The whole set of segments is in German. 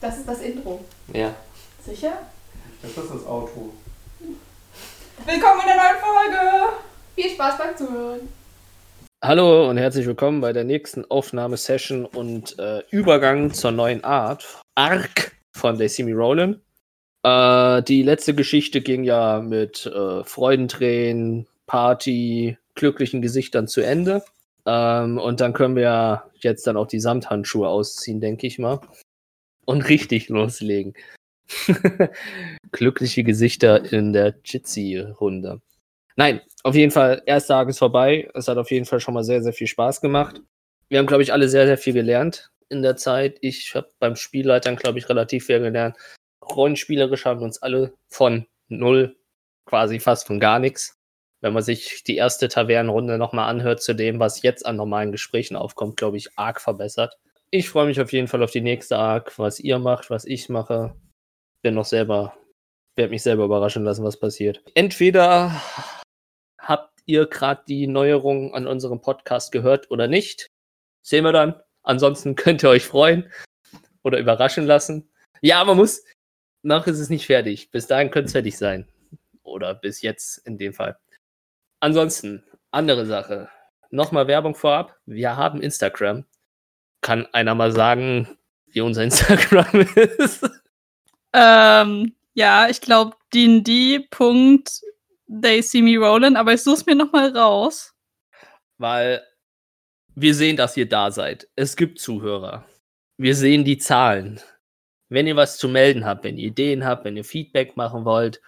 Das ist das Intro. Ja. Sicher? Das ist das Auto. Willkommen in der neuen Folge! Viel Spaß beim Zuhören. Hallo und herzlich willkommen bei der nächsten Aufnahmesession und äh, Übergang zur neuen Art, Arc von They See Me Rollin'. Äh, die letzte Geschichte ging ja mit äh, Freudentränen, Party, glücklichen Gesichtern zu Ende. Ähm, und dann können wir jetzt dann auch die Samthandschuhe ausziehen, denke ich mal. Und richtig loslegen. Glückliche Gesichter in der Jitsi-Runde. Nein, auf jeden Fall, erster Tag ist vorbei. Es hat auf jeden Fall schon mal sehr, sehr viel Spaß gemacht. Wir haben, glaube ich, alle sehr, sehr viel gelernt in der Zeit. Ich habe beim Spielleitern, glaube ich, relativ viel gelernt. Rollenspielerisch haben wir uns alle von null, quasi fast von gar nichts. Wenn man sich die erste Tavernenrunde nochmal anhört zu dem, was jetzt an normalen Gesprächen aufkommt, glaube ich, arg verbessert. Ich freue mich auf jeden Fall auf die nächste Arc, was ihr macht, was ich mache. Bin noch selber, werde mich selber überraschen lassen, was passiert. Entweder habt ihr gerade die Neuerungen an unserem Podcast gehört oder nicht. Sehen wir dann. Ansonsten könnt ihr euch freuen oder überraschen lassen. Ja, man muss, noch ist es nicht fertig. Bis dahin könnte es fertig sein. Oder bis jetzt in dem Fall. Ansonsten, andere Sache. Nochmal Werbung vorab. Wir haben Instagram. Kann einer mal sagen, wie unser Instagram ist? Ähm, ja, ich glaube D&D.they see me rolling, aber ich suche es mir nochmal raus. Weil wir sehen, dass ihr da seid. Es gibt Zuhörer. Wir sehen die Zahlen. Wenn ihr was zu melden habt, wenn ihr Ideen habt, wenn ihr Feedback machen wollt,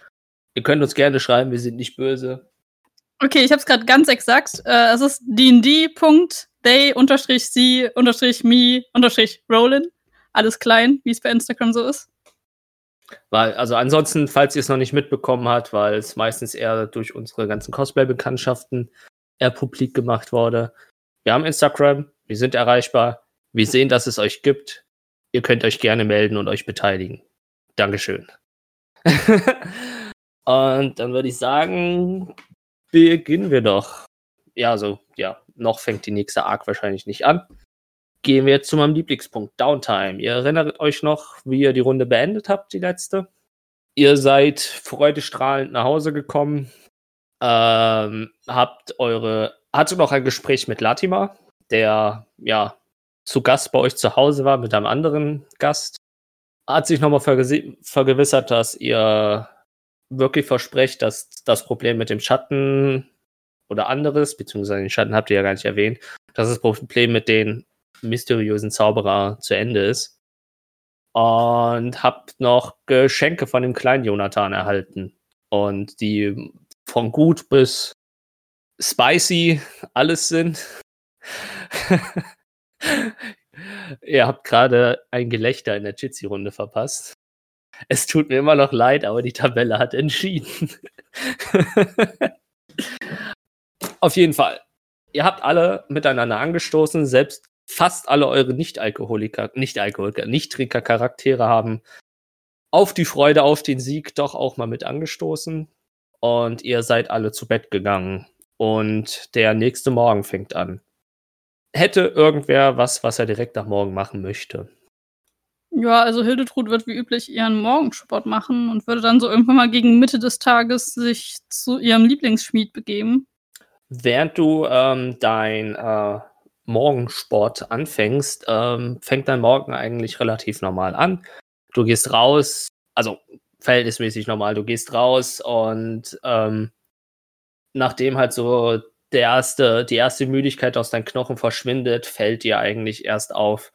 ihr könnt uns gerne schreiben, wir sind nicht böse. Okay, ich habe es gerade ganz exakt. Äh, es ist D&D.they-sie-me-rollin. Alles klein, wie es bei Instagram so ist. Weil, also ansonsten, falls ihr es noch nicht mitbekommen habt, weil es meistens eher durch unsere ganzen Cosplay-Bekanntschaften eher publik gemacht wurde. Wir haben Instagram, wir sind erreichbar, wir sehen, dass es euch gibt. Ihr könnt euch gerne melden und euch beteiligen. Dankeschön. und dann würde ich sagen, beginnen wir doch. Ja, also, ja, noch fängt die nächste Arc wahrscheinlich nicht an. Gehen wir jetzt zu meinem Lieblingspunkt, Downtime. Ihr erinnert euch noch, wie ihr die Runde beendet habt, die letzte? Ihr seid freudestrahlend nach Hause gekommen, ähm, habt eure, hatte noch ein Gespräch mit Latima, der ja zu Gast bei euch zu Hause war mit einem anderen Gast. Hat sich nochmal vergewissert, dass ihr wirklich versprecht, dass das Problem mit dem Schatten oder anderes, beziehungsweise den Schatten habt ihr ja gar nicht erwähnt, dass das Problem mit den mysteriösen Zauberer zu Ende ist. Und habt noch Geschenke von dem kleinen Jonathan erhalten. Und die von gut bis spicy alles sind. Ihr habt gerade ein Gelächter in der Jitsi-Runde verpasst. Es tut mir immer noch leid, aber die Tabelle hat entschieden. Auf jeden Fall. Ihr habt alle miteinander angestoßen, selbst fast alle eure Nicht-Alkoholiker, Nicht-Alkoholiker, Nicht-Trinker-Charaktere haben auf die Freude, auf den Sieg doch auch mal mit angestoßen. Und ihr seid alle zu Bett gegangen. Und der nächste Morgen fängt an. Hätte irgendwer was, was er direkt nach morgen machen möchte? Ja, also Hildetrud wird wie üblich ihren Morgensport machen und würde dann so irgendwann mal gegen Mitte des Tages sich zu ihrem Lieblingsschmied begeben. Während du ähm, dein äh, Morgensport anfängst, ähm, fängt dein Morgen eigentlich relativ normal an. Du gehst raus, also verhältnismäßig normal, du gehst raus und ähm, nachdem halt so der erste, die erste Müdigkeit aus deinen Knochen verschwindet, fällt dir eigentlich erst auf,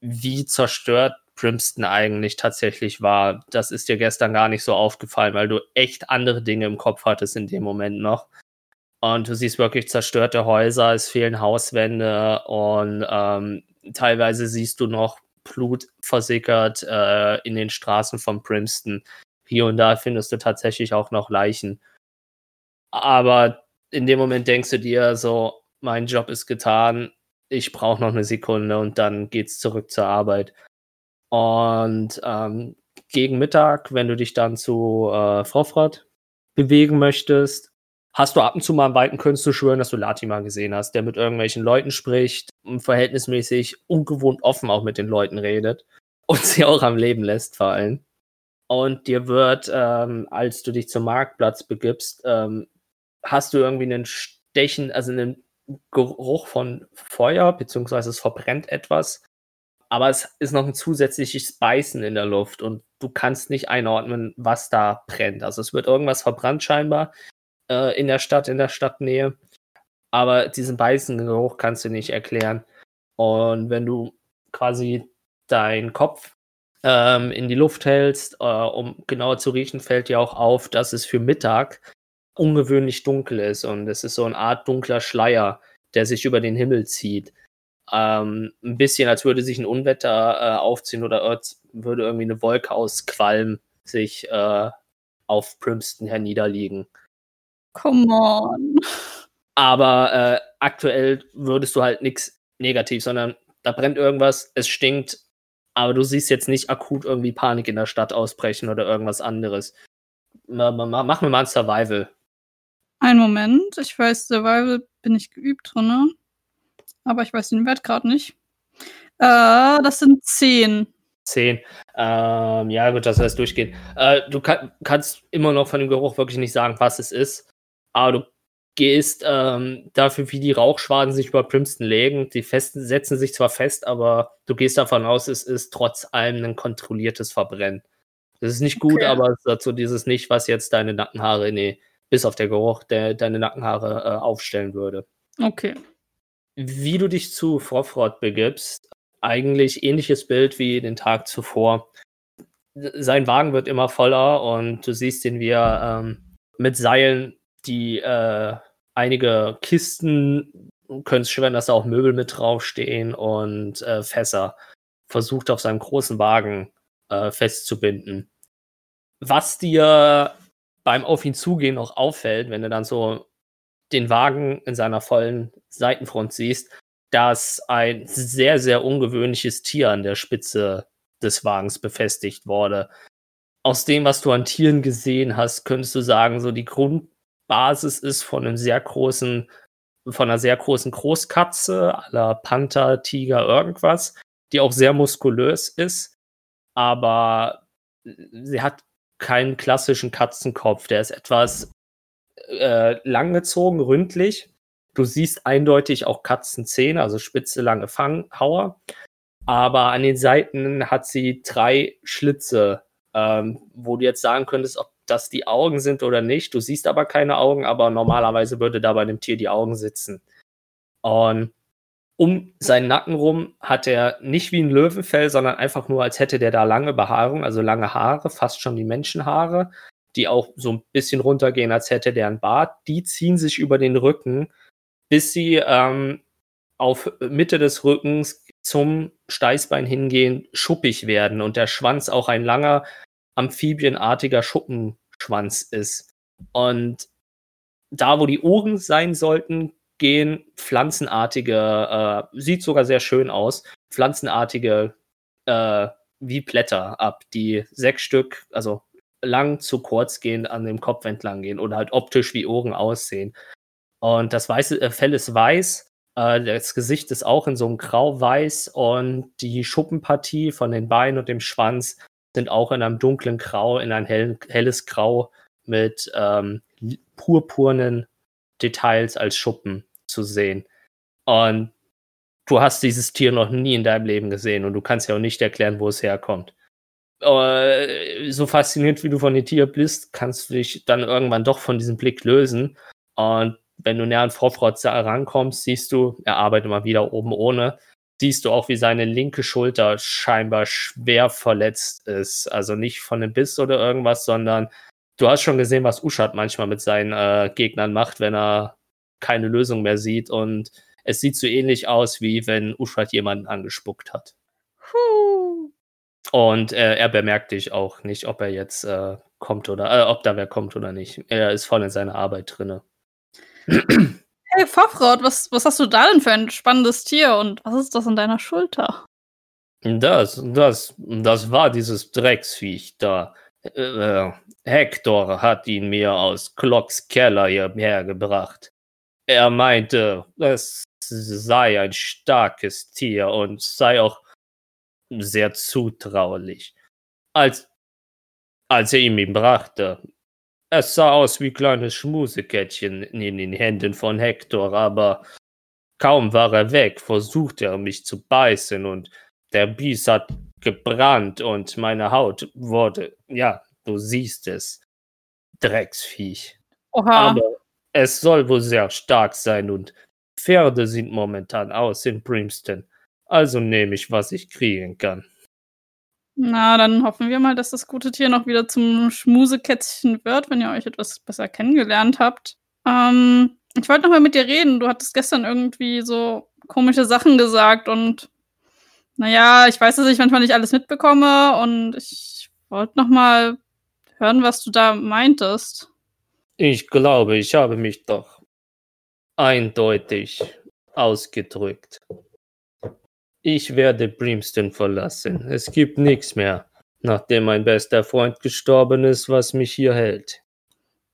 wie zerstört Primston eigentlich tatsächlich war. Das ist dir gestern gar nicht so aufgefallen, weil du echt andere Dinge im Kopf hattest in dem Moment noch. Und du siehst wirklich zerstörte Häuser, es fehlen Hauswände und ähm, teilweise siehst du noch Blut versickert äh, in den Straßen von Primston. Hier und da findest du tatsächlich auch noch Leichen. Aber in dem Moment denkst du dir so, mein Job ist getan, ich brauche noch eine Sekunde und dann geht's zurück zur Arbeit. Und ähm, gegen Mittag, wenn du dich dann zu äh, Frofrat bewegen möchtest, hast du ab und zu mal einen weiten du schwören, dass du Latimer gesehen hast, der mit irgendwelchen Leuten spricht verhältnismäßig ungewohnt offen auch mit den Leuten redet. und sie auch am Leben lässt vor allem. Und dir wird, ähm, als du dich zum Marktplatz begibst, ähm, hast du irgendwie einen Stechen, also einen Geruch von Feuer, beziehungsweise es verbrennt etwas. Aber es ist noch ein zusätzliches Beißen in der Luft und du kannst nicht einordnen, was da brennt. Also es wird irgendwas verbrannt scheinbar äh, in der Stadt, in der Stadtnähe. Aber diesen beißenden Geruch kannst du nicht erklären. Und wenn du quasi deinen Kopf ähm, in die Luft hältst, äh, um genauer zu riechen, fällt dir auch auf, dass es für Mittag ungewöhnlich dunkel ist. Und es ist so eine Art dunkler Schleier, der sich über den Himmel zieht. Ähm, ein bisschen, als würde sich ein Unwetter äh, aufziehen oder als würde irgendwie eine Wolke aus Qualm sich äh, auf Primston herniederliegen. Come on. Aber äh, aktuell würdest du halt nichts negativ, sondern da brennt irgendwas, es stinkt, aber du siehst jetzt nicht akut irgendwie Panik in der Stadt ausbrechen oder irgendwas anderes. Mach mir mal ein Survival. Ein Moment, ich weiß, Survival bin ich geübt drin, ne? aber ich weiß den Wert gerade nicht. Äh, das sind zehn. Zehn. Ähm, ja, gut, das heißt durchgehen. Äh, du kann, kannst immer noch von dem Geruch wirklich nicht sagen, was es ist. Aber du gehst ähm, dafür, wie die Rauchschwaden sich über Primston legen. Die festen, setzen sich zwar fest, aber du gehst davon aus, es ist trotz allem ein kontrolliertes Verbrennen. Das ist nicht gut, okay. aber dazu dieses nicht, was jetzt deine Nackenhaare, nee, bis auf der Geruch, der deine Nackenhaare äh, aufstellen würde. Okay. Wie du dich zu Frofrod begibst, eigentlich ähnliches Bild wie den Tag zuvor. Sein Wagen wird immer voller und du siehst ihn, wie er ähm, mit Seilen die äh, einige Kisten, könntest schwören, dass da auch Möbel mit draufstehen und äh, Fässer versucht auf seinem großen Wagen äh, festzubinden. Was dir beim Auf ihn zugehen noch auffällt, wenn du dann so den Wagen in seiner vollen Seitenfront siehst, dass ein sehr, sehr ungewöhnliches Tier an der Spitze des Wagens befestigt wurde. Aus dem, was du an Tieren gesehen hast, könntest du sagen, so die Grundbasis ist von einem sehr großen, von einer sehr großen Großkatze, aller Panther, Tiger, irgendwas, die auch sehr muskulös ist, aber sie hat keinen klassischen Katzenkopf. Der ist etwas äh, langgezogen, ründlich. Du siehst eindeutig auch Katzenzähne, also spitze, lange Fanghauer. Aber an den Seiten hat sie drei Schlitze, ähm, wo du jetzt sagen könntest, ob das die Augen sind oder nicht. Du siehst aber keine Augen, aber normalerweise würde da bei dem Tier die Augen sitzen. Und um seinen Nacken rum hat er nicht wie ein Löwenfell, sondern einfach nur, als hätte der da lange Behaarung, also lange Haare, fast schon die Menschenhaare, die auch so ein bisschen runtergehen, als hätte der ein Bart. Die ziehen sich über den Rücken, bis sie ähm, auf Mitte des Rückens zum Steißbein hingehen, schuppig werden und der Schwanz auch ein langer, amphibienartiger Schuppenschwanz ist. Und da, wo die Ohren sein sollten, gehen pflanzenartige, äh, sieht sogar sehr schön aus, pflanzenartige äh, wie Blätter ab, die sechs Stück, also lang zu kurz gehen, an dem Kopf entlang gehen oder halt optisch wie Ohren aussehen. Und das weiße äh, Fell ist weiß, äh, das Gesicht ist auch in so einem Grau-Weiß und die Schuppenpartie von den Beinen und dem Schwanz sind auch in einem dunklen Grau, in ein hell, helles Grau mit ähm, purpurnen Details als Schuppen zu sehen. Und du hast dieses Tier noch nie in deinem Leben gesehen und du kannst ja auch nicht erklären, wo es herkommt. Äh, so faszinierend wie du von dem Tier bist, kannst du dich dann irgendwann doch von diesem Blick lösen. Und wenn du näher an Frofrotz rankommst, siehst du, er arbeitet mal wieder oben ohne, siehst du auch, wie seine linke Schulter scheinbar schwer verletzt ist. Also nicht von einem Biss oder irgendwas, sondern du hast schon gesehen, was Uschat manchmal mit seinen äh, Gegnern macht, wenn er keine Lösung mehr sieht. Und es sieht so ähnlich aus, wie wenn Uschat jemanden angespuckt hat. Puh. Und äh, er bemerkt dich auch nicht, ob er jetzt äh, kommt oder äh, ob da wer kommt oder nicht. Er ist voll in seiner Arbeit drinne. Hey, Fafraut, was, was hast du da denn für ein spannendes Tier und was ist das an deiner Schulter? Das, das, das war dieses Drecksviech da. Äh, äh, Hector hat ihn mir aus Clocks Keller hierher gebracht. Er meinte, es sei ein starkes Tier und sei auch sehr zutraulich. Als, als er ihm ihn brachte, es sah aus wie kleines Schmusekettchen in den Händen von Hector, aber kaum war er weg, versuchte er mich zu beißen und der Biss hat gebrannt und meine Haut wurde, ja, du siehst es, Drecksviech. Oha. Aber es soll wohl sehr stark sein und Pferde sind momentan aus in Brimston. Also nehme ich, was ich kriegen kann. Na, dann hoffen wir mal, dass das gute Tier noch wieder zum Schmusekätzchen wird, wenn ihr euch etwas besser kennengelernt habt. Ähm, ich wollte noch mal mit dir reden. Du hattest gestern irgendwie so komische Sachen gesagt und naja, ich weiß, dass ich manchmal nicht alles mitbekomme und ich wollte noch mal hören, was du da meintest. Ich glaube, ich habe mich doch eindeutig ausgedrückt. Ich werde Brimston verlassen. Es gibt nichts mehr, nachdem mein bester Freund gestorben ist, was mich hier hält.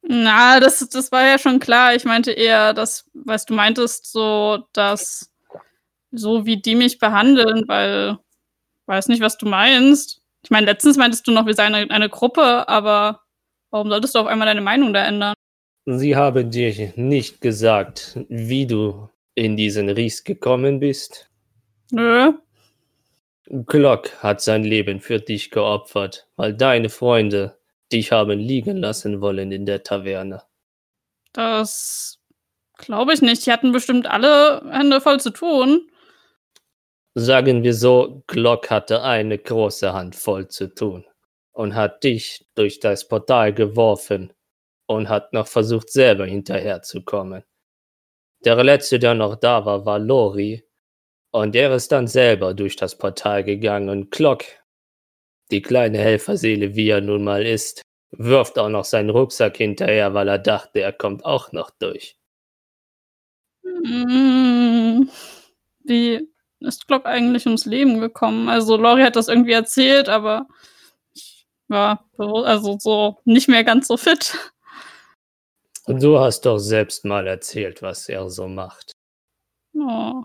Na, das, das war ja schon klar. Ich meinte eher, dass, was du meintest, so, dass so wie die mich behandeln, weil weiß nicht, was du meinst. Ich meine, letztens meintest du noch, wir seien eine, eine Gruppe, aber warum solltest du auf einmal deine Meinung da ändern? Sie haben dir nicht gesagt, wie du in diesen Ries gekommen bist. Nö. Glock hat sein Leben für dich geopfert, weil deine Freunde dich haben liegen lassen wollen in der Taverne. Das glaube ich nicht. Die hatten bestimmt alle Hände voll zu tun. Sagen wir so, Glock hatte eine große Hand voll zu tun und hat dich durch das Portal geworfen und hat noch versucht, selber hinterherzukommen. Der letzte, der noch da war, war Lori, und er ist dann selber durch das Portal gegangen und Glock, die kleine Helferseele, wie er nun mal ist, wirft auch noch seinen Rucksack hinterher, weil er dachte, er kommt auch noch durch. Mm, Wie ist Glock eigentlich ums Leben gekommen? Also Lori hat das irgendwie erzählt, aber ich war also so nicht mehr ganz so fit. Und du hast doch selbst mal erzählt, was er so macht. Oh.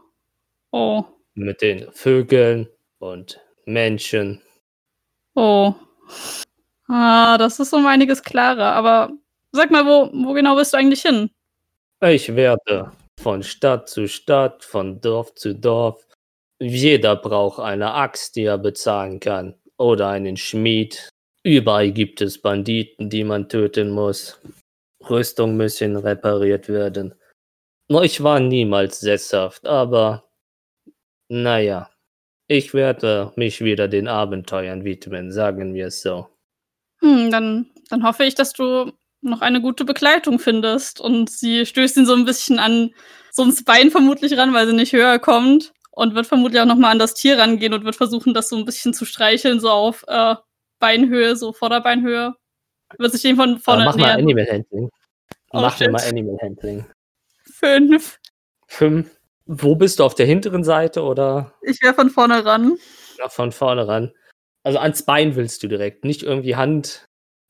Oh. Mit den Vögeln und Menschen. Oh. Ah, das ist um einiges klarer. Aber sag mal, wo, wo genau bist du eigentlich hin? Ich werde von Stadt zu Stadt, von Dorf zu Dorf. Jeder braucht eine Axt, die er bezahlen kann. Oder einen Schmied. Überall gibt es Banditen, die man töten muss. Rüstung müssen repariert werden. Ich war niemals sesshaft, aber naja, ich werde mich wieder den Abenteuern widmen, sagen wir es so. Hm, dann, dann hoffe ich, dass du noch eine gute Begleitung findest. Und sie stößt ihn so ein bisschen an so ins Bein vermutlich ran, weil sie nicht höher kommt. Und wird vermutlich auch noch mal an das Tier rangehen und wird versuchen, das so ein bisschen zu streicheln, so auf äh, Beinhöhe, so Vorderbeinhöhe. Wird sich dem von Aber vorne mach mal. Animal Handling. Oh, mach shit. mal Animal Handling. Fünf. Fünf. Wo bist du? Auf der hinteren Seite oder Ich wäre von vorne ran. ja, von vorne ran? Also ans Bein willst du direkt, nicht irgendwie Hand.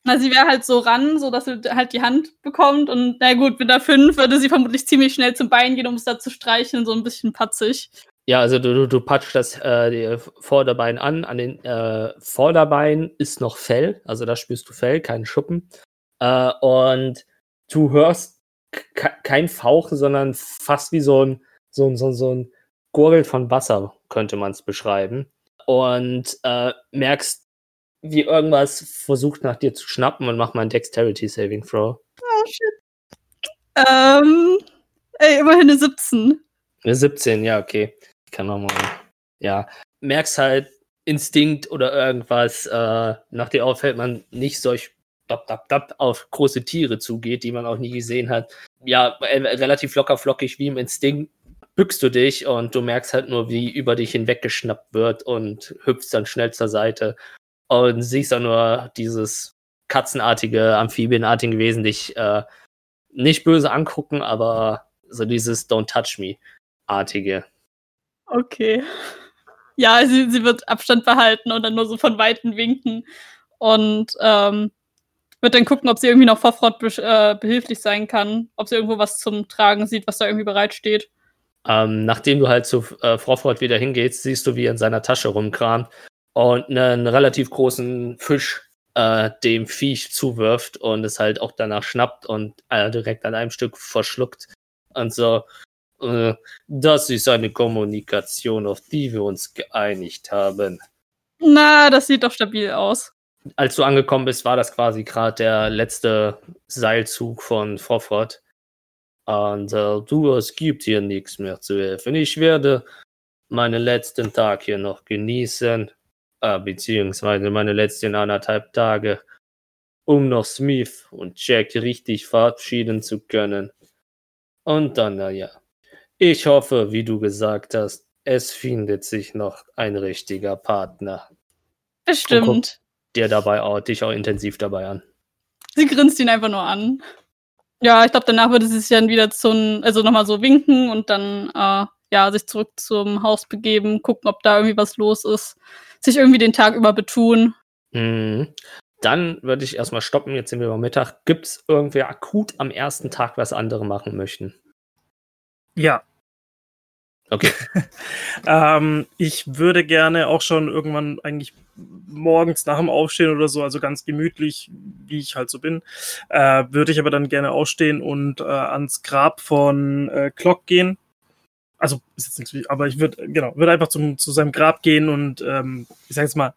Na, sie wäre halt so ran, so dass sie halt die Hand bekommt. Und na gut, mit der fünf würde sie vermutlich ziemlich schnell zum Bein gehen, um es da zu streicheln, so ein bisschen patzig. Ja, also du, du, du patschst das äh, Vorderbein an. An den äh, Vorderbein ist noch Fell, also da spürst du Fell, keinen Schuppen. Äh, und du hörst ke- kein Fauchen, sondern fast wie so ein, so ein, so so ein Gurgeln von Wasser, könnte man es beschreiben. Und äh, merkst, wie irgendwas versucht nach dir zu schnappen und mach mal ein Dexterity Saving Throw. Oh shit. Ähm, ey, immerhin eine 17. Eine 17, ja, okay. Ich kann nochmal. Ja. Merkst halt Instinkt oder irgendwas, äh, nach dir auffällt man nicht solch dab, dab, dab, auf große Tiere zugeht, die man auch nie gesehen hat. Ja, äh, relativ locker flockig wie im Instinkt bückst du dich und du merkst halt nur, wie über dich hinweggeschnappt wird und hüpfst dann schnell zur Seite und siehst dann nur dieses katzenartige, amphibienartige Wesen dich äh, nicht böse angucken, aber so dieses Don't touch me artige. Okay. Ja, sie, sie wird Abstand behalten und dann nur so von Weitem winken und ähm, wird dann gucken, ob sie irgendwie noch Vorfront be äh, behilflich sein kann, ob sie irgendwo was zum Tragen sieht, was da irgendwie bereitsteht. Ähm, nachdem du halt zu äh, Frofort wieder hingehst, siehst du, wie er in seiner Tasche rumkramt und einen relativ großen Fisch äh, dem Viech zuwirft und es halt auch danach schnappt und äh, direkt an einem Stück verschluckt. Und so, äh, das ist eine Kommunikation, auf die wir uns geeinigt haben. Na, das sieht doch stabil aus. Als du angekommen bist, war das quasi gerade der letzte Seilzug von Frofort. Und äh, du, es gibt hier nichts mehr zu helfen. Ich werde meinen letzten Tag hier noch genießen, äh, beziehungsweise meine letzten anderthalb Tage, um noch Smith und Jack richtig verabschieden zu können. Und dann, naja, ich hoffe, wie du gesagt hast, es findet sich noch ein richtiger Partner. Bestimmt. Der dabei auch, dich auch intensiv dabei an. Sie grinst ihn einfach nur an. Ja, ich glaube, danach würde sie sich dann wieder zum, also nochmal so winken und dann, äh, ja, sich zurück zum Haus begeben, gucken, ob da irgendwie was los ist, sich irgendwie den Tag über betun. Mhm. Dann würde ich erstmal stoppen, jetzt sind wir über Mittag. Gibt es irgendwer akut am ersten Tag, was andere machen möchten? Ja. Okay. ähm, ich würde gerne auch schon irgendwann eigentlich morgens nach dem Aufstehen oder so, also ganz gemütlich, wie ich halt so bin, äh, würde ich aber dann gerne aufstehen und äh, ans Grab von äh, Clock gehen. Also ist jetzt nichts, aber ich würde genau würde einfach zum, zu seinem Grab gehen und ähm, ich sage jetzt mal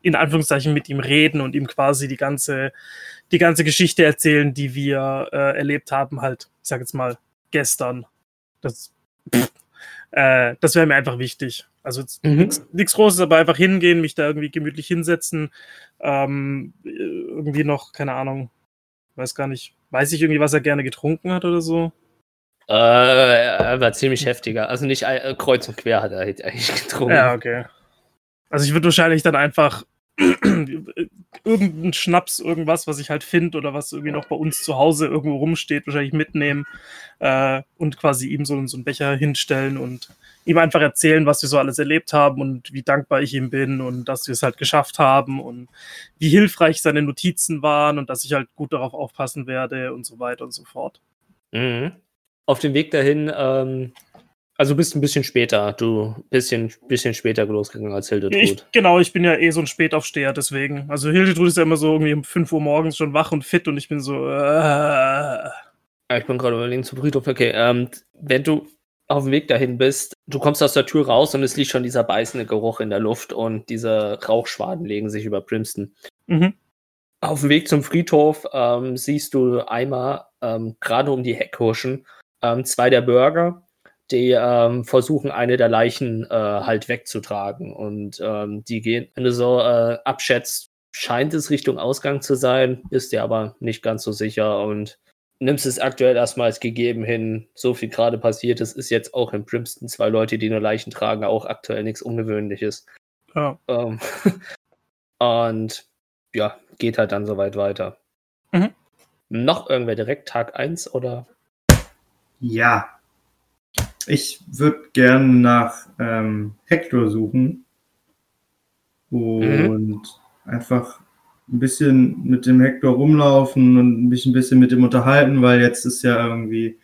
in Anführungszeichen mit ihm reden und ihm quasi die ganze die ganze Geschichte erzählen, die wir äh, erlebt haben, halt. Ich sage jetzt mal gestern. Das pff, äh, das wäre mir einfach wichtig. Also Mhm. nichts Großes, aber einfach hingehen, mich da irgendwie gemütlich hinsetzen. Ähm, irgendwie noch, keine Ahnung, weiß gar nicht, weiß ich irgendwie, was er gerne getrunken hat oder so? Äh, er war ziemlich heftiger. Also nicht äh, kreuz und quer hat er eigentlich getrunken. Ja, okay. Also ich würde wahrscheinlich dann einfach irgendeinen Schnaps, irgendwas, was ich halt finde oder was irgendwie noch bei uns zu Hause irgendwo rumsteht, wahrscheinlich mitnehmen äh, und quasi ihm so, so einen Becher hinstellen und ihm einfach erzählen, was wir so alles erlebt haben und wie dankbar ich ihm bin und dass wir es halt geschafft haben und wie hilfreich seine Notizen waren und dass ich halt gut darauf aufpassen werde und so weiter und so fort. Mhm. Auf dem Weg dahin, ähm, also bist ein bisschen später, du bisschen, bisschen später losgegangen als Hildetrud. Ich, genau, ich bin ja eh so ein Spätaufsteher, deswegen. Also Hildetrud ist ja immer so irgendwie um 5 Uhr morgens schon wach und fit und ich bin so. Äh, ich bin gerade überlegen zum Friedhof. Okay, ähm, wenn du auf dem Weg dahin bist, du kommst aus der Tür raus und es liegt schon dieser beißende Geruch in der Luft und diese Rauchschwaden legen sich über Primston. mhm. Auf dem Weg zum Friedhof ähm, siehst du einmal ähm, gerade um die Hecke huschen ähm, zwei der Bürger, die ähm, versuchen, eine der Leichen äh, halt wegzutragen. Und ähm, die gehen, wenn du so äh, abschätzt, scheint es Richtung Ausgang zu sein, bist dir aber nicht ganz so sicher und nimmst es aktuell erstmal als gegeben hin, so viel gerade passiert ist, ist jetzt auch in Primston zwei Leute, die nur Leichen tragen, auch aktuell nichts Ungewöhnliches. Ja. Ähm, und ja, geht halt dann soweit weiter. Mhm. Noch irgendwer direkt Tag 1 oder? Ja. Ich würde gern nach ähm, Hector suchen und einfach ein bisschen mit dem Hector rumlaufen und mich ein bisschen mit ihm unterhalten, weil jetzt ist ja irgendwie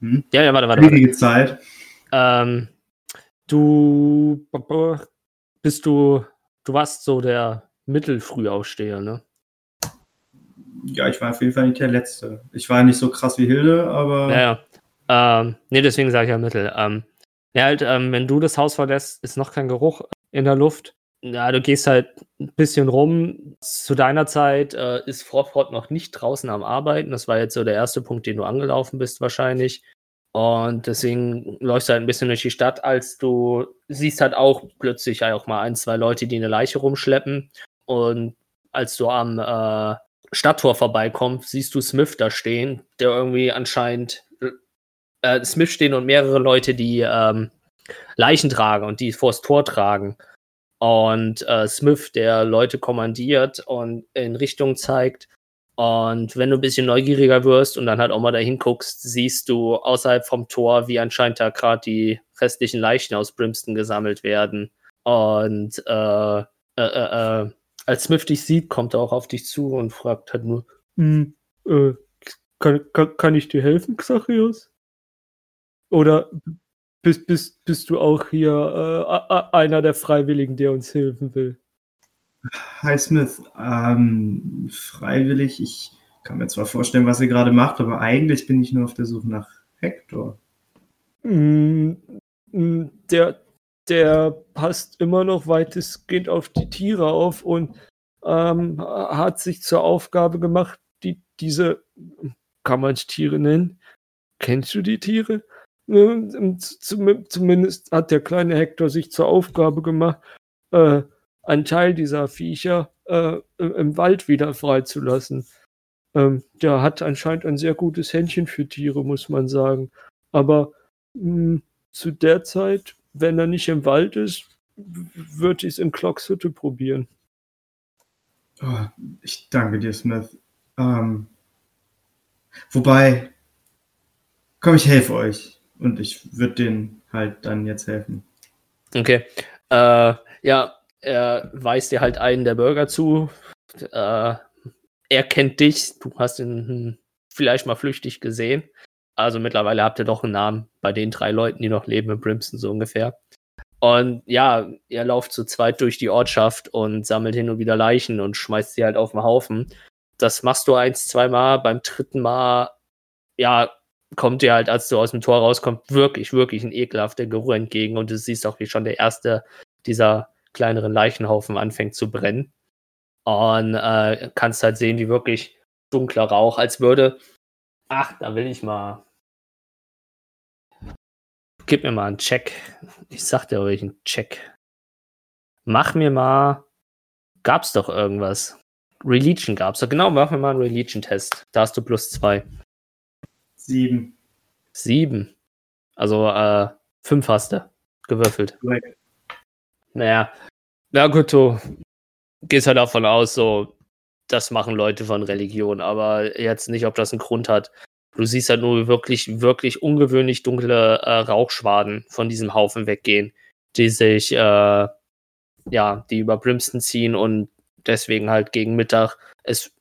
hm, Ja, ja, warte, warte. warte. schwierige Zeit. Ähm, du bist du, du warst so der Mittelfrühaufsteher, ne? Ja, ich war auf jeden Fall nicht der Letzte. Ich war nicht so krass wie Hilde, aber Ja, ja. Ähm, nee, deswegen sage ich ja Mittel. Ähm, ja, halt, ähm, wenn du das Haus verlässt, ist noch kein Geruch in der Luft. Ja, du gehst halt ein bisschen rum. Zu deiner Zeit äh, ist Frofort noch nicht draußen am Arbeiten. Das war jetzt so der erste Punkt, den du angelaufen bist, wahrscheinlich. Und deswegen läufst du halt ein bisschen durch die Stadt, als du siehst halt auch plötzlich auch mal ein, zwei Leute, die eine Leiche rumschleppen. Und als du am äh, Stadttor vorbeikommst, siehst du Smith da stehen, der irgendwie anscheinend äh, Smith stehen und mehrere Leute, die ähm, Leichen tragen und die vors Tor tragen. Und äh, Smith, der Leute kommandiert und in Richtung zeigt. Und wenn du ein bisschen neugieriger wirst und dann halt auch mal dahin guckst, siehst du außerhalb vom Tor, wie anscheinend da gerade die restlichen Leichen aus Brimston gesammelt werden. Und äh, äh, äh, äh, als Smith dich sieht, kommt er auch auf dich zu und fragt halt nur, äh, kann, kann, kann ich dir helfen, Xachios? Oder bist, bist, bist du auch hier äh, einer der Freiwilligen, der uns helfen will? Hi Smith, ähm, freiwillig, ich kann mir zwar vorstellen, was ihr gerade macht, aber eigentlich bin ich nur auf der Suche nach Hector. Mm, mm, der, der passt immer noch weitestgehend auf die Tiere auf und ähm, hat sich zur Aufgabe gemacht, die, diese, kann man Tiere nennen? Kennst du die Tiere? Zumindest hat der kleine Hector sich zur Aufgabe gemacht, äh, einen Teil dieser Viecher äh, im Wald wieder freizulassen. Ähm, der hat anscheinend ein sehr gutes Händchen für Tiere, muss man sagen. Aber mh, hm, zu der Zeit, wenn er nicht im Wald ist, würde ich es in Clocks Hütte probieren. Oh, ich danke dir, Smith. Ähm, wobei, komm, ich helfe euch. Und ich würde denen halt dann jetzt helfen. Okay. Äh, ja, er weist dir halt einen der Bürger zu. Äh, er kennt dich. Du hast ihn vielleicht mal flüchtig gesehen. Also mittlerweile habt ihr doch einen Namen bei den drei Leuten, die noch leben in Brimston, so ungefähr. Und ja, ihr lauft zu zweit durch die Ortschaft und sammelt hin und wieder Leichen und schmeißt sie halt auf den Haufen. Das machst du eins, zweimal. Beim dritten Mal, ja, kommt dir halt, als du aus dem Tor rauskommst, wirklich, wirklich ein ekelhafter Geruch entgegen. Und du siehst auch, wie schon der erste dieser kleineren Leichenhaufen anfängt zu brennen. Und äh, kannst halt sehen, wie wirklich dunkler Rauch, als würde, ach, da will ich mal gib mir mal einen Check. Ich sag dir euch einen Check. Mach mir mal. Gab's doch irgendwas. Religion gab's doch. Genau, mach mir mal einen Religion-Test. Da hast du plus zwei. Sieben. Sieben. Also, äh, fünf hast du gewürfelt. Right. Naja. Na gut, du gehst halt davon aus, so, das machen Leute von Religion, aber jetzt nicht, ob das einen Grund hat. Du siehst halt nur wirklich, wirklich ungewöhnlich dunkle äh, Rauchschwaden von diesem Haufen weggehen, die sich, äh, ja, die über Brimston ziehen und deswegen halt gegen Mittag es,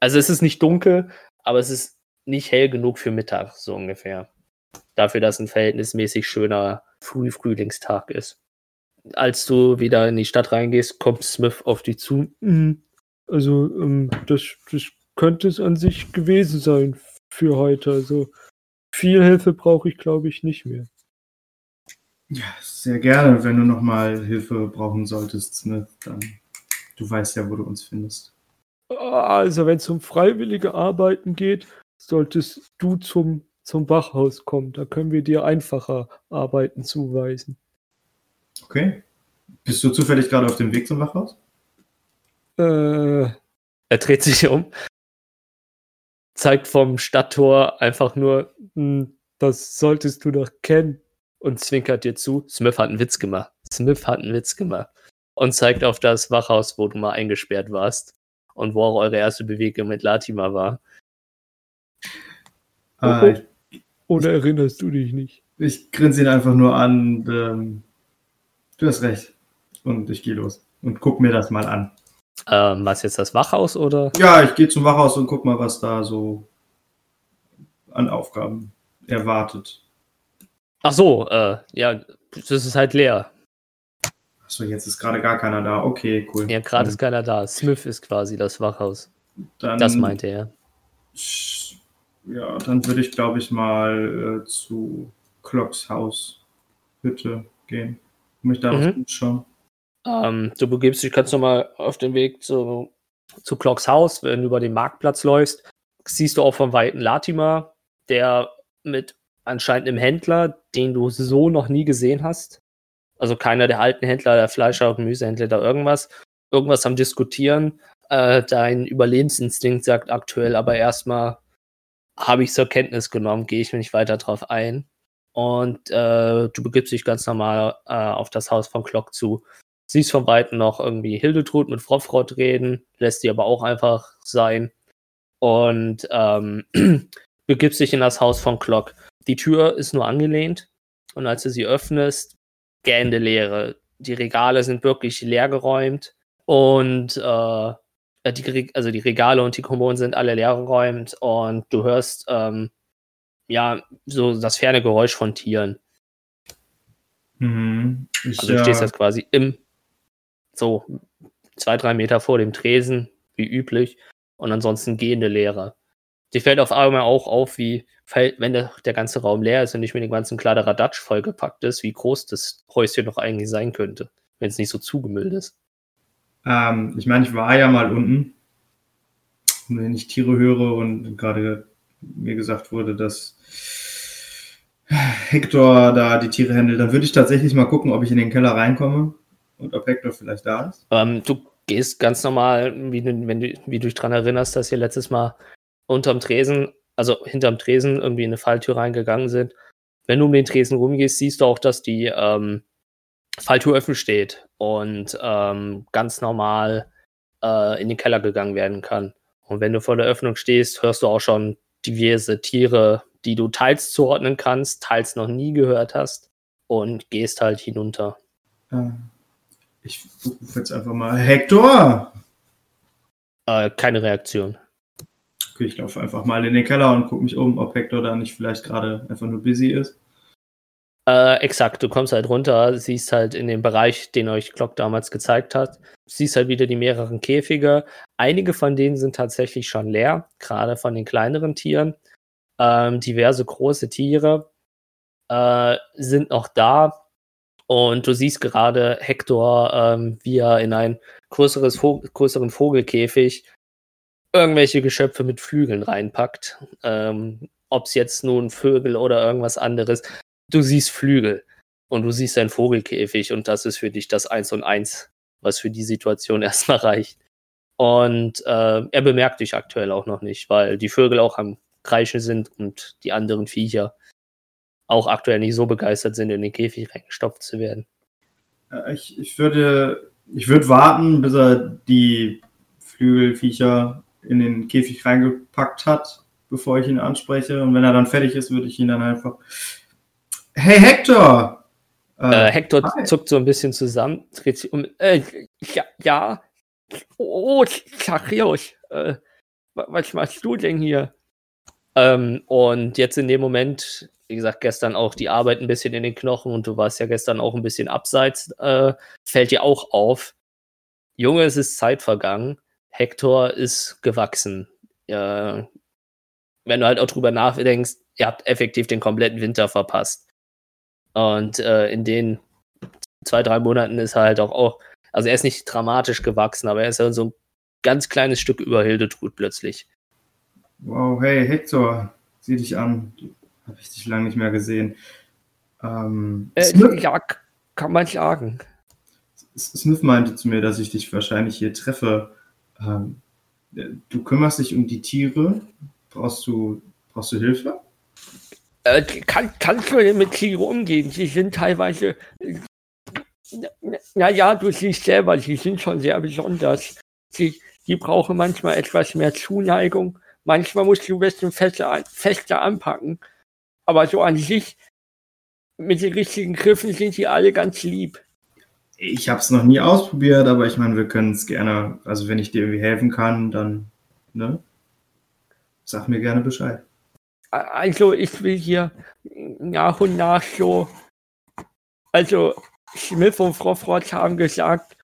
also es ist nicht dunkel, aber es ist nicht hell genug für Mittag, so ungefähr. Dafür, dass ein verhältnismäßig schöner Frühfrühlingstag ist. Als du wieder in die Stadt reingehst, kommt Smith auf dich zu. Mhm. Also, ähm, das, das könnte es an sich gewesen sein für heute. Also viel Hilfe brauche ich, glaube ich, nicht mehr. Ja, sehr gerne, wenn du nochmal Hilfe brauchen solltest, ne? dann du weißt ja, wo du uns findest. Also, wenn es um freiwillige Arbeiten geht, solltest du zum, zum Wachhaus kommen. Da können wir dir einfacher Arbeiten zuweisen. Okay. Bist du zufällig gerade auf dem Weg zum Wachhaus? Äh, er dreht sich um zeigt vom Stadttor einfach nur, hm, das solltest du doch kennen und zwinkert dir zu. Smith hat einen Witz gemacht. Smith hat einen Witz gemacht und zeigt auf das Wachhaus, wo du mal eingesperrt warst und wo auch eure erste Bewegung mit Latima war. Ah, Oder erinnerst du dich nicht? Ich grinse ihn einfach nur an. Und, ähm, du hast recht. Und ich gehe los und guck mir das mal an. Ähm, was jetzt das Wachhaus oder? Ja, ich gehe zum Wachhaus und guck mal, was da so an Aufgaben erwartet. Ach so, äh, ja, das ist halt leer. Achso, jetzt ist gerade gar keiner da. Okay, cool. Ja, gerade ist keiner da. Smith ist quasi das Wachhaus. Dann, das meinte er. Ja, dann würde ich, glaube ich, mal äh, zu Clocks Haus Hütte gehen, um mich da mhm. umschauen. Ähm, du begibst dich, kannst nochmal auf den Weg zu, zu Clocks Haus, wenn du über den Marktplatz läufst, siehst du auch vom Weiten Latimer, der mit anscheinend einem Händler, den du so noch nie gesehen hast. Also keiner der alten Händler, der Fleischer, Gemüsehändler da irgendwas, irgendwas am Diskutieren. Äh, dein Überlebensinstinkt sagt aktuell aber erstmal, habe ich zur Kenntnis genommen, gehe ich nicht weiter drauf ein. Und äh, du begibst dich ganz normal äh, auf das Haus von Clock zu. Siehst von Weitem noch irgendwie Hildetrud mit Frofrott reden, lässt die aber auch einfach sein. Und ähm, begibst dich in das Haus von Clock. Die Tür ist nur angelehnt und als du sie öffnest, gähnende Leere. Die Regale sind wirklich leergeräumt und äh, die, also die Regale und die Kommoden sind alle leergeräumt und du hörst ähm, ja, so das ferne Geräusch von Tieren. Mhm. Ich, Also du stehst äh, jetzt quasi im, so zwei, drei Meter vor dem Tresen, wie üblich, und ansonsten gehende Leere. Dir fällt auf einmal auch auf, wie, fällt- wenn der, der ganze Raum leer ist und nicht mit dem ganzen Kladderadatsch vollgepackt ist, wie groß das Häuschen noch eigentlich sein könnte, wenn es nicht so zugemüllt ist. Ähm, ich meine, ich war ja mal unten. Und wenn ich Tiere höre und gerade mir gesagt wurde, dass Hector da die Tiere handelt, dann würde ich tatsächlich mal gucken, ob ich in den Keller reinkomme und ob Hector vielleicht da ist. Ähm, du gehst ganz normal, wie du, wenn du, wie du dich dran erinnerst, dass ihr letztes Mal unterm Tresen, also hinterm Tresen irgendwie in eine Falltür reingegangen sind. Wenn du um den Tresen rumgehst, siehst du auch, dass die ähm, Falltür offen steht und ähm, ganz normal äh, in den Keller gegangen werden kann. Und wenn du vor der Öffnung stehst, hörst du auch schon diverse Tiere, die du teils zuordnen kannst, teils noch nie gehört hast und gehst halt hinunter. Äh, ich rufe jetzt einfach mal Hector! Äh, keine Reaktion. Okay, ich laufe einfach mal in den Keller und gucke mich um, ob Hector da nicht vielleicht gerade einfach nur busy ist. Äh, exakt, du kommst halt runter, siehst halt in dem Bereich, den euch Glock damals gezeigt hat, siehst halt wieder die mehreren Käfige. Einige von denen sind tatsächlich schon leer, gerade von den kleineren Tieren. Ähm, diverse große Tiere äh, sind noch da. Und du siehst gerade Hector, ähm, wie er in einen größeres Vog größeren Vogelkäfig irgendwelche Geschöpfe mit Flügeln reinpackt. Ähm, Ob es jetzt nun Vögel oder irgendwas anderes du siehst Flügel und du siehst einen Vogelkäfig und das ist für dich das Eins und Eins, was für die Situation erstmal reicht. Und äh, er bemerkt dich aktuell auch noch nicht, weil die Vögel auch am Kreischen sind und die anderen Viecher auch aktuell nicht so begeistert sind, in den Käfig reingestopft zu werden. Ich, ich würde, ich würde warten, bis er die Flügelviecher in den Käfig reingepackt hat, bevor ich ihn anspreche. Und wenn er dann fertig ist, würde ich ihn dann einfach. Hey Hector! Äh, Hector hi. zuckt so ein bisschen zusammen, dreht sich um. Äh, ja, ja. Oh, Zachäus, äh, wa- was machst du denn hier? Ähm, und jetzt in dem Moment, wie gesagt, gestern auch die Arbeit ein bisschen in den Knochen und du warst ja gestern auch ein bisschen abseits, äh, fällt dir auch auf. Junge, es ist Zeit vergangen. Hector ist gewachsen. Äh, wenn du halt auch drüber nachdenkst, ihr habt effektiv den kompletten Winter verpasst. Und äh, in den zwei, drei Monaten ist er halt auch, auch, also er ist nicht dramatisch gewachsen, aber er ist ja so ein ganz kleines Stück über Hildetrud plötzlich. Wow, hey Hector, sieh dich an. Habe ich dich lange nicht mehr gesehen. Ähm, Smith, ja, kann man sagen. Smith meinte zu mir, dass ich dich wahrscheinlich hier treffe. Ähm, du kümmerst dich um die Tiere. Brauchst du, brauchst du Hilfe? Äh, kann, kannst du mit Tieren umgehen? Sie sind teilweise. Naja, du siehst selber, sie sind schon sehr besonders. Sie, die brauchen manchmal etwas mehr Zuneigung. Manchmal musst du ein bisschen fester, fester anpacken. Aber so an sich, mit den richtigen Griffen sind sie alle ganz lieb. Ich habe es noch nie ausprobiert, aber ich meine, wir können es gerne. Also wenn ich dir irgendwie helfen kann, dann ne? Sag mir gerne Bescheid. Also ich will hier nach und nach so. Also Smith und Frofrotz haben gesagt,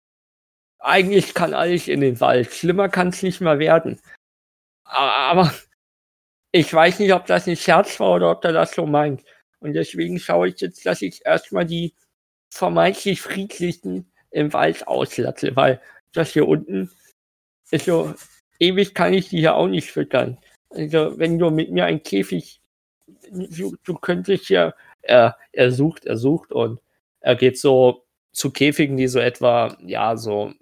eigentlich kann alles in den Wald. Schlimmer kann es nicht mehr werden. Aber ich weiß nicht, ob das ein Scherz war oder ob er das so meint. Und deswegen schaue ich jetzt, dass ich erstmal die vermeintlich Friedlichen im Wald auslasse, weil das hier unten ist so, ewig kann ich die hier auch nicht füttern. Also, wenn du mit mir ein Käfig, du, du könntest ja, er, er sucht, er sucht und er geht so zu Käfigen, die so etwa, ja, so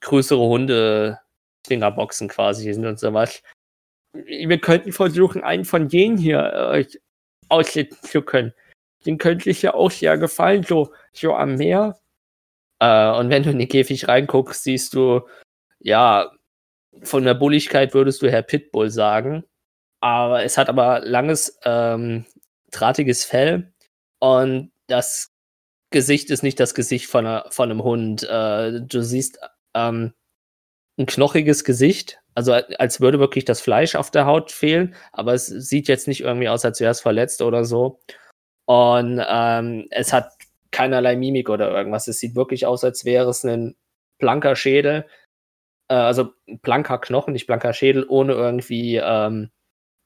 größere Hunde, Fingerboxen quasi sind und sowas. Wir könnten versuchen, einen von denen hier äh, aussetzen zu können. Den könnte ich ja auch sehr gefallen, so, so am Meer. Äh, und wenn du in den Käfig reinguckst, siehst du, ja, von der Bulligkeit würdest du Herr Pitbull sagen. Aber es hat aber langes, ähm, drahtiges Fell und das Gesicht ist nicht das Gesicht von, einer, von einem Hund. Äh, du siehst ähm, ein knochiges Gesicht, Also als würde wirklich das Fleisch auf der Haut fehlen, aber es sieht jetzt nicht irgendwie aus, als wäre es verletzt oder so. Und ähm, es hat keinerlei Mimik oder irgendwas. Es sieht wirklich aus, als wäre es ein blanker Schädel, äh, also blanker Knochen, nicht blanker Schädel, ohne irgendwie ähm,